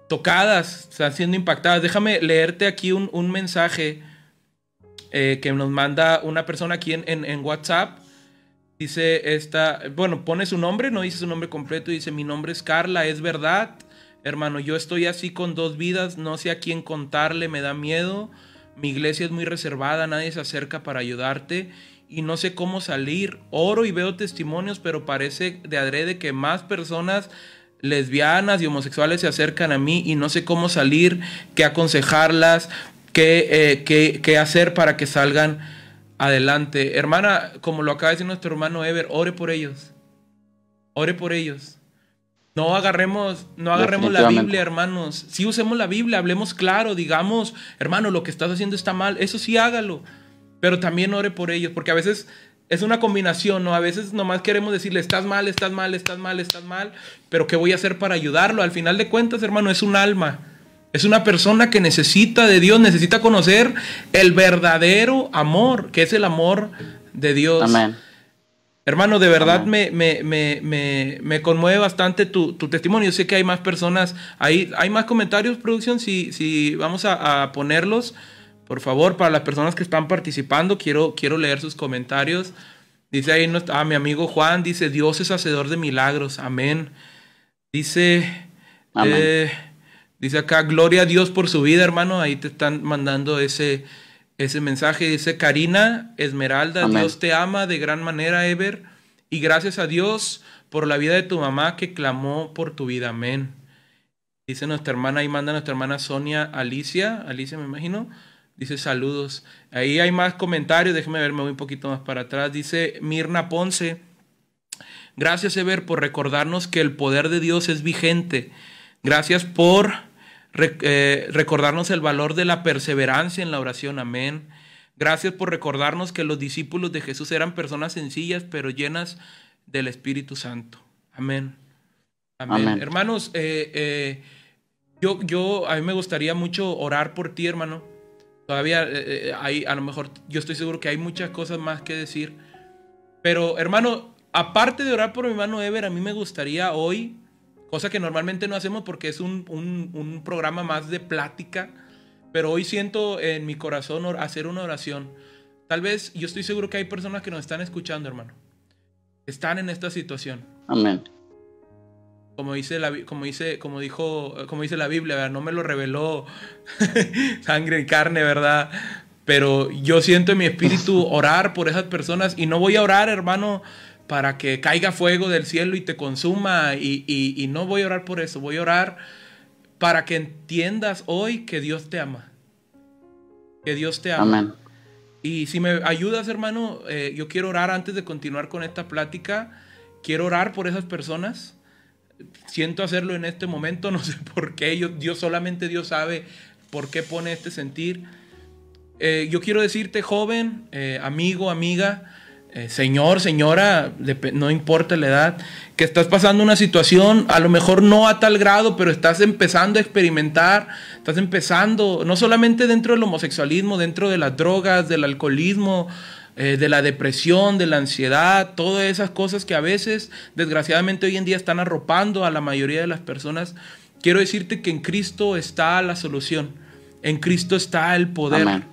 Speaker 2: tocadas, están siendo impactadas. Déjame leerte aquí un, mensaje eh, que nos manda una persona aquí en, WhatsApp. Dice esta, bueno, pone su nombre, no dice su nombre completo, dice mi nombre es Carla, es verdad, hermano, yo estoy así con dos vidas, no sé a quién contarle, me da miedo, mi iglesia es muy reservada, nadie se acerca para ayudarte y no sé cómo salir. Oro y veo testimonios, pero parece de adrede que más personas lesbianas y homosexuales se acercan a mí y no sé cómo salir, qué aconsejarlas, qué, eh, qué, hacer para que salgan adelante. Hermana, como lo acaba de decir nuestro hermano Ever, ore por ellos. Ore por ellos. No agarremos, no agarremos la Biblia, hermanos. Si usemos la Biblia, hablemos claro, digamos, hermano, lo que estás haciendo está mal. Eso sí hágalo pero también ore por ellos, porque a veces es una combinación, ¿no? A veces nomás queremos decirle, estás mal, estás mal, estás mal, estás mal, pero ¿qué voy a hacer para ayudarlo? Al final de cuentas, hermano, es un alma. Es una persona que necesita de Dios, necesita conocer el verdadero amor, que es el amor de Dios. Amén. Hermano, de verdad me, me, me, me, conmueve bastante tu, tu, testimonio. Yo sé que hay más personas, hay, hay más comentarios, producción, si, si vamos a, a ponerlos. Por favor, para las personas que están participando, quiero, quiero leer sus comentarios. Dice ahí ah, mi amigo Juan, dice, Dios es hacedor de milagros. Amén. Dice, eh, dice acá, gloria a Dios por su vida, hermano. Ahí te están mandando ese, ese mensaje. Dice Karina Esmeralda, Dios te ama de gran manera, Ever. Y gracias a Dios por la vida de tu mamá que clamó por tu vida. Amén. Dice nuestra hermana, ahí manda nuestra hermana Sonia Alicia, Alicia me imagino. Dice saludos. Ahí hay más comentarios. Déjeme ver, me voy un poquito más para atrás. Dice Mirna Ponce. Gracias, Ever, por recordarnos que el poder de Dios es vigente. Gracias por eh, recordarnos el valor de la perseverancia en la oración. Amén. Gracias por recordarnos que los discípulos de Jesús eran personas sencillas, pero llenas del Espíritu Santo. Amén. Amén. Hermanos, eh, eh, yo, yo, a mí me gustaría mucho orar por ti, hermano. Todavía eh, eh, hay, a lo mejor, yo estoy seguro que hay muchas cosas más que decir. Pero, hermano, aparte de orar por mi hermano Ever, a mí me gustaría hoy, cosa que normalmente no hacemos porque es un, un, programa más de plática, pero hoy siento en mi corazón hacer una oración. Tal vez yo estoy seguro que hay personas que nos están escuchando, hermano. Están en esta situación.
Speaker 4: Amén
Speaker 2: como dice la, como dice, como dijo, como dice la Biblia, no me lo reveló sangre y carne, ¿verdad? Pero yo siento en mi espíritu orar por esas personas y no voy a orar, hermano, para que caiga fuego del cielo y te consuma. Y, y no voy a orar por eso, voy a orar para que entiendas hoy que Dios te ama. Que Dios te ama.
Speaker 4: Amén.
Speaker 2: Y si me ayudas, hermano, eh, yo quiero orar antes de continuar con esta plática. Quiero orar por esas personas. Siento hacerlo en este momento, no sé por qué. Yo, Dios solamente Dios sabe por qué pone este sentir. Eh, yo quiero decirte, joven, eh, amigo, amiga, eh, señor, señora, no importa la edad, que estás pasando una situación, a lo mejor no a tal grado, pero estás empezando a experimentar, estás empezando, no solamente dentro del homosexualismo, dentro de las drogas, del alcoholismo, eh, de la depresión, de la ansiedad, todas esas cosas que a veces, desgraciadamente hoy en día están arropando a la mayoría de las personas. Quiero decirte que en Cristo está la solución, en Cristo está el poder.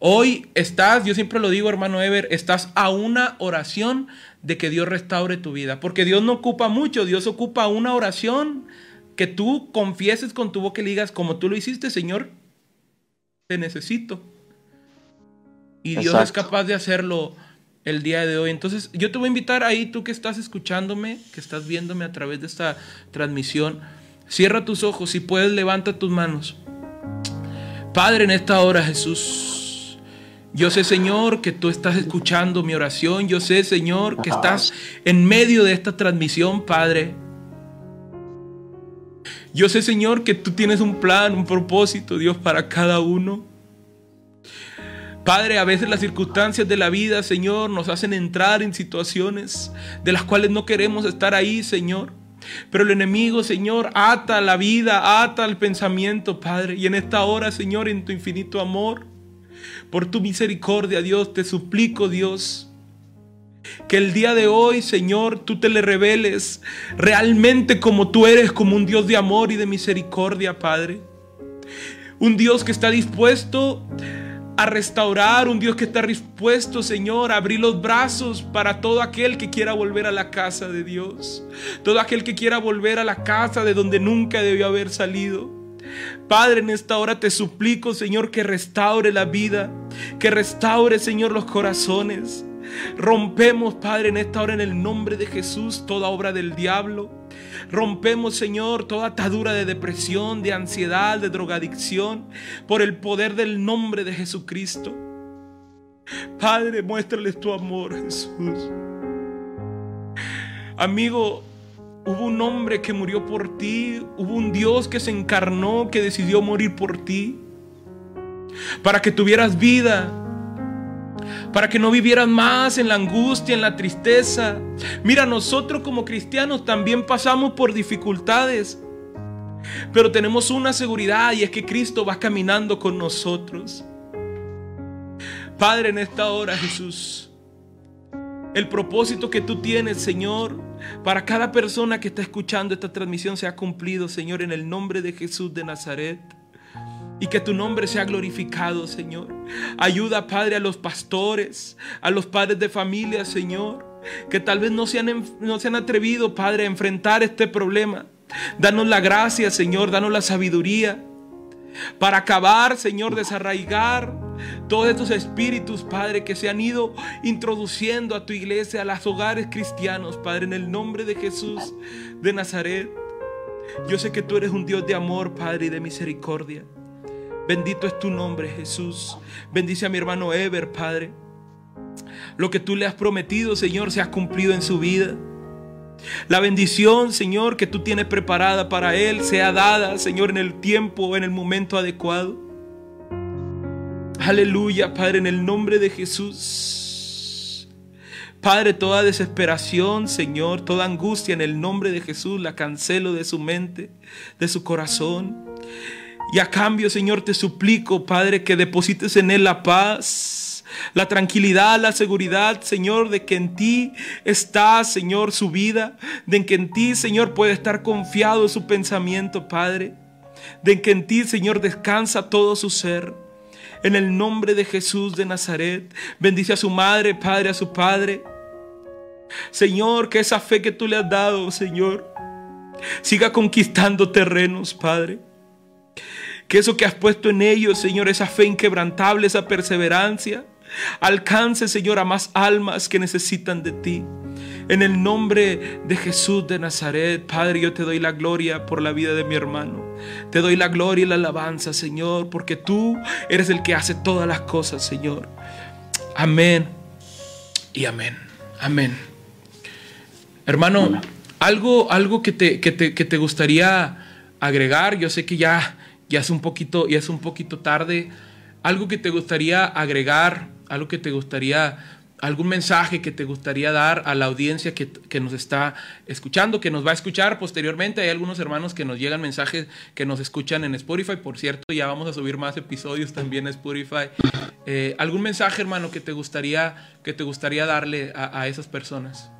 Speaker 2: Hoy estás, yo siempre lo digo, hermano Ever, estás a una oración de que Dios restaure tu vida. Porque Dios no ocupa mucho, Dios ocupa una oración que tú confieses con tu boca y digas, como tú lo hiciste, Señor, te necesito. Y Dios es capaz de hacerlo el día de hoy. Entonces, yo te voy a invitar ahí, tú que estás escuchándome, que estás viéndome a través de esta transmisión, cierra tus ojos, si puedes, levanta tus manos. Padre, en esta hora, Jesús. Yo sé, Señor, que tú estás escuchando mi oración. Yo sé, Señor, que estás en medio de esta transmisión, Padre. Yo sé, Señor, que tú tienes un plan, un propósito, Dios, para cada uno. Padre, a veces las circunstancias de la vida, Señor, nos hacen entrar en situaciones de las cuales no queremos estar ahí, Señor. Pero el enemigo, Señor, ata la vida, ata el pensamiento, Padre. Y en esta hora, Señor, en tu infinito amor, por tu misericordia, Dios, te suplico, Dios, que el día de hoy, Señor, tú te le reveles realmente como tú eres, como un Dios de amor y de misericordia, Padre. Un Dios que está dispuesto a restaurar, un Dios que está dispuesto, Señor, a abrir los brazos para todo aquel que quiera volver a la casa de Dios. Todo aquel que quiera volver a la casa de donde nunca debió haber salido. Padre, en esta hora te suplico, Señor, que restaure la vida, que restaure, Señor, los corazones. Rompemos, Padre, en esta hora en el nombre de Jesús toda obra del diablo. Rompemos, Señor, toda atadura de depresión, de ansiedad, de drogadicción, por el poder del nombre de Jesucristo. Padre, muéstrales tu amor, Jesús. Amigo, Hubo un hombre que murió por ti, hubo un Dios que se encarnó, que decidió morir por ti, para que tuvieras vida, para que no vivieras más en la angustia, en la tristeza. Mira, nosotros como cristianos también pasamos por dificultades, pero tenemos una seguridad y es que Cristo va caminando con nosotros. Padre, en esta hora, Jesús, el propósito que tú tienes, Señor, para cada persona que está escuchando esta transmisión se ha cumplido, Señor, en el nombre de Jesús de Nazaret. Y que tu nombre sea glorificado, Señor. Ayuda, Padre, a los pastores, a los padres de familia, Señor, que tal vez no se han, no se han atrevido, Padre, a enfrentar este problema. Danos la gracia, Señor, danos la sabiduría para acabar, Señor, desarraigar todos estos espíritus, Padre, que se han ido introduciendo a tu iglesia, a los hogares cristianos, Padre, en el nombre de Jesús de Nazaret. Yo sé que tú eres un Dios de amor, Padre, y de misericordia. Bendito es tu nombre, Jesús. Bendice a mi hermano Ever, Padre. Lo que tú le has prometido, Señor, se ha cumplido en su vida. La bendición, Señor, que tú tienes preparada para Él sea dada, Señor, en el tiempo, en el momento adecuado. Aleluya, Padre, en el nombre de Jesús. Padre, toda desesperación, Señor, toda angustia en el nombre de Jesús la cancelo de su mente, de su corazón. Y a cambio, Señor, te suplico, Padre, que deposites en Él la paz la tranquilidad, la seguridad, Señor, de que en ti está, Señor, su vida, de que en ti, Señor, puede estar confiado su pensamiento, Padre, de que en ti, Señor, descansa todo su ser. En el nombre de Jesús de Nazaret, bendice a su madre, Padre, a su Padre. Señor, que esa fe que tú le has dado, Señor, siga conquistando terrenos, Padre. Que eso que has puesto en ellos, Señor, esa fe inquebrantable, esa perseverancia, Alcance, Señor, a más almas que necesitan de ti. En el nombre de Jesús de Nazaret, Padre, yo te doy la gloria por la vida de mi hermano. Te doy la gloria y la alabanza, Señor, porque tú eres el que hace todas las cosas, Señor. Amén y amén. Amén. Hermano, algo, algo que, te, que, te, que te gustaría agregar, yo sé que ya, ya, es un poquito, ya es un poquito tarde, algo que te gustaría agregar, algo que te gustaría algún mensaje que te gustaría dar a la audiencia que, nos está escuchando, que nos va a escuchar posteriormente. Hay algunos hermanos que nos llegan mensajes que nos escuchan en Spotify. Por cierto, ya vamos a subir más episodios también a Spotify. Eh, ¿Algún mensaje, hermano, que te gustaría, que te gustaría darle a, a esas personas?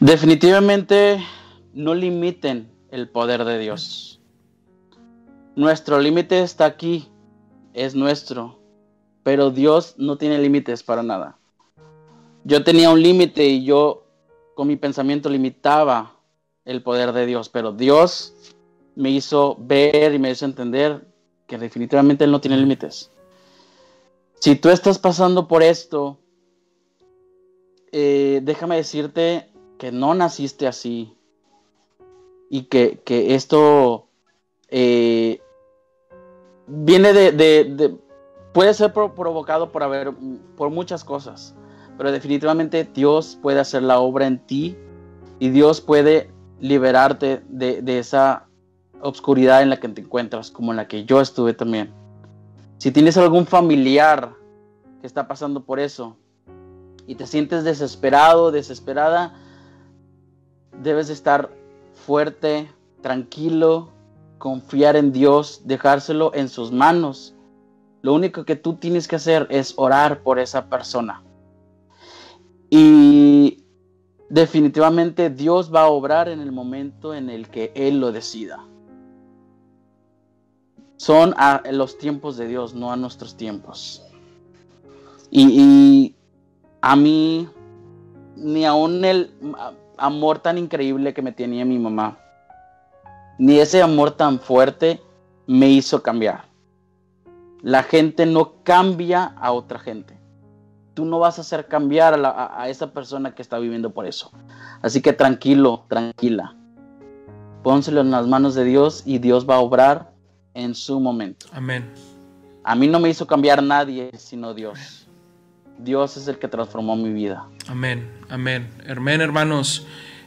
Speaker 4: Definitivamente no limiten el poder de Dios. Nuestro límite está aquí, es nuestro pero Dios no tiene límites para nada. Yo tenía un límite y yo con mi pensamiento limitaba el poder de Dios, pero Dios me hizo ver y me hizo entender que definitivamente Él no tiene límites. Si tú estás pasando por esto, eh, déjame decirte que no naciste así y que, esto eh, viene de, puede ser provocado por, haber, por muchas cosas, pero definitivamente Dios puede hacer la obra en ti y Dios puede liberarte de, de esa obscuridad en la que te encuentras, como en la que yo estuve también. Si tienes algún familiar que está pasando por eso y te sientes desesperado, desesperada, debes estar fuerte, tranquilo, confiar en Dios, dejárselo en sus manos lo único que tú tienes que hacer es orar por esa persona. Y definitivamente Dios va a obrar en el momento en el que Él lo decida. Son a los tiempos de Dios, no a nuestros tiempos. Y, a mí, ni aún el amor tan increíble que me tenía mi mamá, ni ese amor tan fuerte me hizo cambiar. La gente no cambia a otra gente. Tú no vas a hacer cambiar a, esa persona que está viviendo por eso. Así que tranquilo, tranquila. Pónselo en las manos de Dios y Dios va a obrar en su momento.
Speaker 2: Amén.
Speaker 4: A mí no me hizo cambiar nadie sino Dios. Dios es el que transformó mi vida.
Speaker 2: Amén, amén. Amén, hermanos.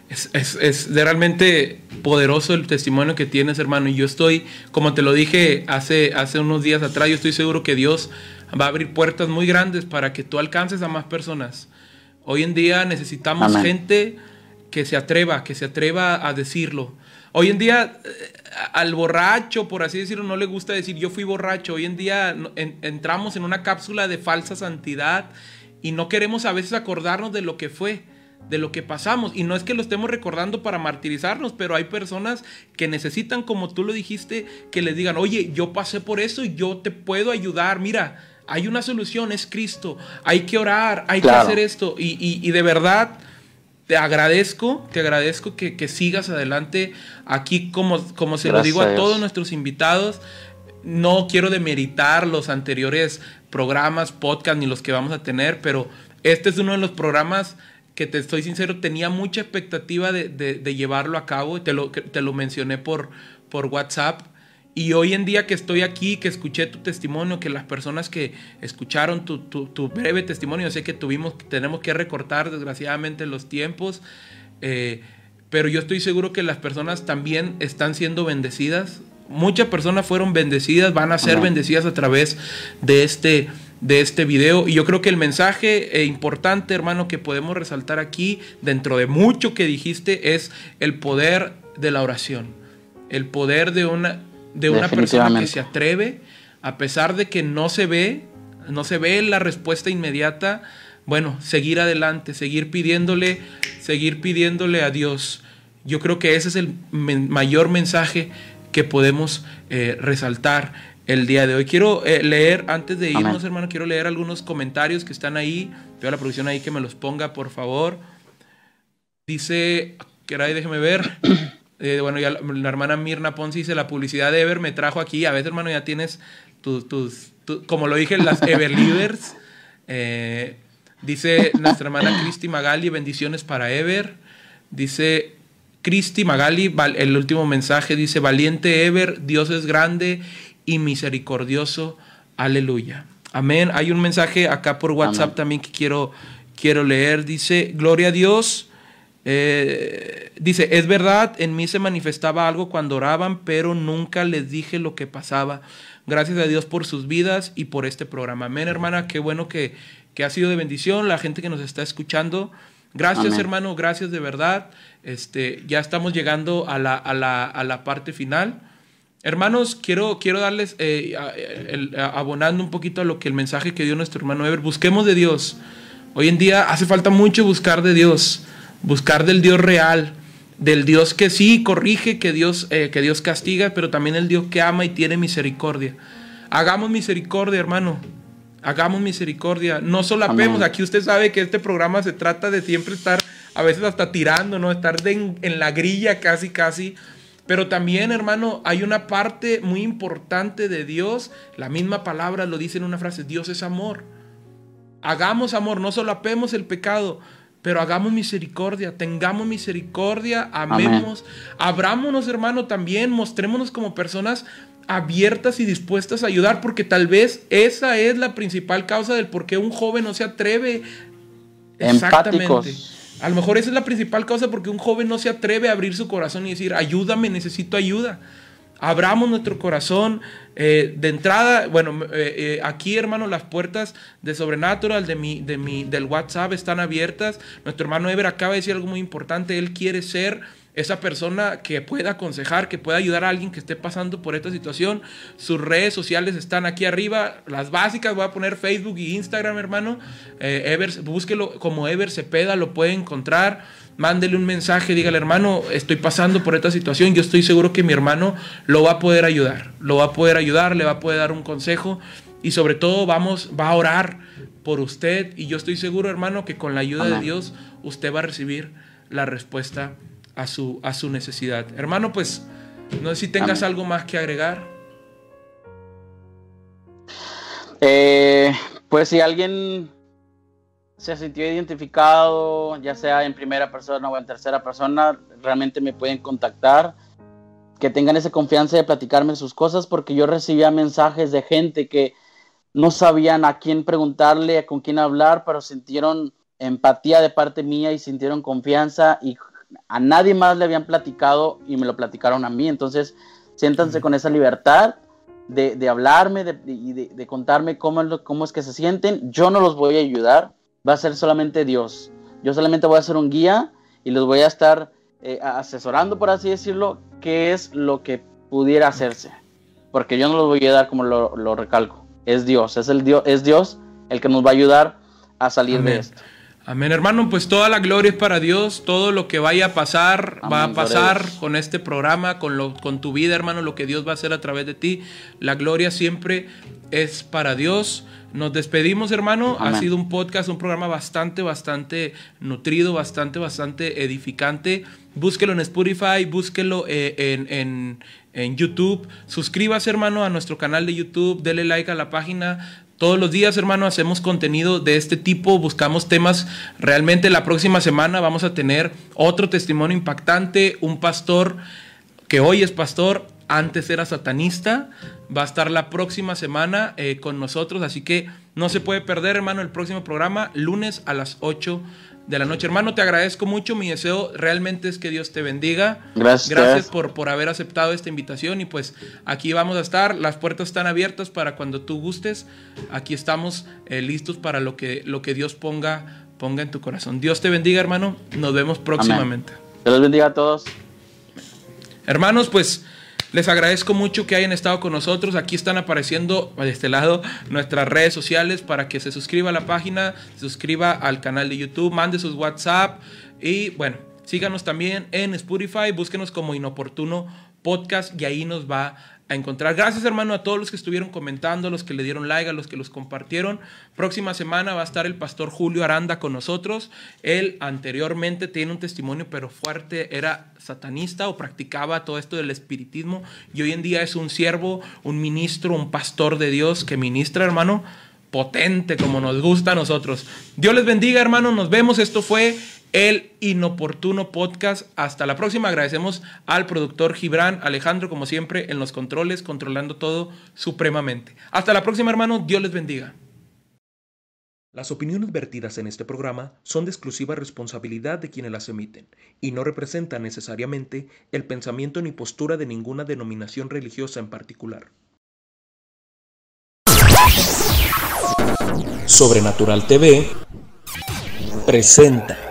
Speaker 2: Es, es, realmente poderoso el testimonio que tienes, hermano. Y yo estoy, como te lo dije hace, hace unos días atrás, yo estoy seguro que Dios va a abrir puertas muy grandes para que tú alcances a más personas. Hoy en día necesitamos gente que se atreva, que se atreva a decirlo. Hoy en día eh, al borracho, por así decirlo, no le gusta decir yo fui borracho. Hoy en día entramos en una cápsula de falsa santidad y no queremos a veces acordarnos de lo que fue de lo que pasamos. Y no es que lo estemos recordando para martirizarnos, pero hay personas que necesitan, como tú lo dijiste, que les digan, oye, yo pasé por eso y yo te puedo ayudar. Mira, hay una solución, es Cristo. Hay que orar, hay que hacer esto. Y, de verdad, te agradezco, te agradezco que, sigas adelante aquí, como, como se lo digo a todos nuestros invitados. No quiero demeritar los anteriores programas, podcast, ni los que vamos a tener, pero este es uno de los programas que te estoy sincero, tenía mucha expectativa de, llevarlo a cabo, te lo, te lo mencioné por, por WhatsApp. Y hoy en día que estoy aquí, que escuché tu testimonio, que las personas que escucharon tu, tu, breve testimonio, sé que tuvimos, tenemos que recortar desgraciadamente los tiempos, eh, pero yo estoy seguro que las personas también están siendo bendecidas. Muchas personas fueron bendecidas, van a ser bendecidas a través de este de este video. Y yo creo que el mensaje eh, importante, hermano, que podemos resaltar aquí, dentro de mucho que dijiste, es el poder de la oración. El poder de una, de una persona que se atreve, a pesar de que no se ve, no se ve la respuesta inmediata, bueno, seguir adelante, seguir pidiéndole, seguir pidiéndole a Dios. Yo creo que ese es el mayor mensaje que podemos eh, resaltar el día de hoy. Quiero eh, leer, antes de irnos, hermano, quiero leer algunos comentarios que están ahí. Veo a la producción ahí que me los ponga, por favor. Dice, que déjeme ver. Eh, bueno, ya la, hermana Mirna Ponce dice, la publicidad de Ever me trajo aquí. A veces, hermano, ya tienes tus, como lo dije, las Everleaders. Eh, dice nuestra hermana Cristi Magali, bendiciones para Ever. Dice Cristi Magali, el último mensaje dice, valiente Ever, Dios es grande y misericordioso. Aleluya. Amén. Hay un mensaje acá por WhatsApp también que quiero, quiero leer. Dice, gloria a Dios. Eh, dice, es verdad, en mí se manifestaba algo cuando oraban, pero nunca les dije lo que pasaba. Gracias a Dios por sus vidas y por este programa. Amén, hermana, qué bueno que, que ha sido de bendición la gente que nos está escuchando. Gracias, hermano, gracias de verdad. Este, ya estamos llegando a la, a la, a la parte final. Hermanos, quiero, quiero darles, eh, abonando un poquito a lo que el mensaje que dio nuestro hermano Ever, busquemos de Dios. Hoy en día hace falta mucho buscar de Dios, buscar del Dios real, del Dios que sí corrige, que Dios, eh, que Dios castiga, pero también el Dios que ama y tiene misericordia. Hagamos misericordia, hermano. Hagamos misericordia. No solapemos. Aquí usted sabe que este programa se trata de siempre estar, a veces hasta tirando, ¿no? Estar en, en la grilla casi, casi pero también, hermano, hay una parte muy importante de Dios. La misma palabra lo dice en una frase, Dios es amor. Hagamos amor, no solapemos el pecado, pero hagamos misericordia, tengamos misericordia, amemos, abrámonos, hermano, también, mostrémonos como personas abiertas y dispuestas a ayudar, porque tal vez esa es la principal causa del por qué un joven no se atreve. Exactamente. A lo mejor esa es la principal causa porque un joven no se atreve a abrir su corazón y decir, ayúdame, necesito ayuda. Abramos nuestro corazón eh, de entrada. Bueno, eh, eh, aquí, hermano, las puertas de Sobrenatural, de mi, de mi, del WhatsApp están abiertas. Nuestro hermano Ever acaba de decir algo muy importante. Él quiere ser esa persona que pueda aconsejar, que pueda ayudar a alguien que esté pasando por esta situación. Sus redes sociales están aquí arriba, las básicas, voy a poner Facebook y Instagram, hermano. Ever, búsquelo como Ever Cepeda, lo puede encontrar. Mándele un mensaje, dígale, hermano, estoy pasando por esta situación. Yo estoy seguro que mi hermano lo va a poder ayudar. Lo va a poder ayudar, le va a poder dar un consejo. Y sobre todo, vamos, va a orar por usted. Y yo estoy seguro, hermano, que con la ayuda de Dios, usted va a recibir la respuesta a su, a su necesidad. Hermano, pues no sé si tengas algo más que agregar.
Speaker 4: Eh, pues si alguien se sintió identificado, ya sea en primera persona o en tercera persona, realmente me pueden contactar. Que tengan esa confianza de platicarme sus cosas, porque yo recibía mensajes de gente que no sabían a quién preguntarle, con quién hablar, pero sintieron empatía de parte mía y sintieron confianza y a nadie más le habían platicado y me lo platicaron a mí. Entonces, siéntanse con esa libertad de, hablarme y de, contarme cómo, cómo es que se sienten. Yo no los voy a ayudar, va a ser solamente Dios. Yo solamente voy a ser un guía y los voy a estar eh, asesorando, por así decirlo, qué es lo que pudiera hacerse. Porque yo no los voy a dar como lo, recalco. Es Dios, es, el Dios, es Dios el que nos va a ayudar a salir de esto.
Speaker 2: Amén, hermano, pues toda la gloria es para Dios, todo lo que vaya a pasar va a pasar con este programa, con, lo, con tu vida, hermano, lo que Dios va a hacer a través de ti. La gloria siempre es para Dios. Nos despedimos, hermano. Ha sido un podcast, un programa bastante, bastante nutrido, bastante, bastante edificante. Búsquelo en Spotify, búsquelo eh, en, en, en YouTube. Suscríbase, hermano, a nuestro canal de YouTube. Dele like a la página todos los días, hermano, hacemos contenido de este tipo, buscamos temas. Realmente la próxima semana vamos a tener otro testimonio impactante, un pastor que hoy es pastor, antes era satanista, va a estar la próxima semana eh, con nosotros, así que no se puede perder, hermano, el próximo programa, lunes a las 8 de la noche. Hermano, te agradezco mucho. Mi deseo realmente es que Dios te bendiga.
Speaker 4: Gracias.
Speaker 2: Gracias por, por haber aceptado esta invitación. Y pues aquí vamos a estar. Las puertas están abiertas para cuando tú gustes. Aquí estamos eh, listos para lo que, lo que Dios ponga, ponga en tu corazón. Dios te bendiga, hermano. Nos vemos próximamente.
Speaker 4: Dios bendiga a todos.
Speaker 2: Hermanos, pues les agradezco mucho que hayan estado con nosotros. Aquí están apareciendo de este lado nuestras redes sociales para que se suscriba a la página, se suscriba al canal de YouTube, mande sus WhatsApp y bueno, síganos también en Spotify, búsquenos como Inoportuno Podcast y ahí nos va a encontrar. Gracias hermano a todos los que estuvieron comentando, a los que le dieron like, a los que los compartieron. Próxima semana va a estar el pastor Julio Aranda con nosotros. Él anteriormente tiene un testimonio pero fuerte, era satanista o practicaba todo esto del espiritismo y hoy en día es un siervo, un ministro, un pastor de Dios que ministra hermano potente como nos gusta a nosotros. Dios les bendiga hermano, nos vemos. Esto fue el inoportuno podcast. Hasta la próxima. Agradecemos al productor Gibran Alejandro, como siempre, en los controles, controlando todo supremamente. Hasta la próxima, hermano. Dios les bendiga.
Speaker 1: Las opiniones vertidas en este programa son de exclusiva responsabilidad de quienes las emiten y no representan necesariamente el pensamiento ni postura de ninguna denominación religiosa en particular. Sobrenatural TV presenta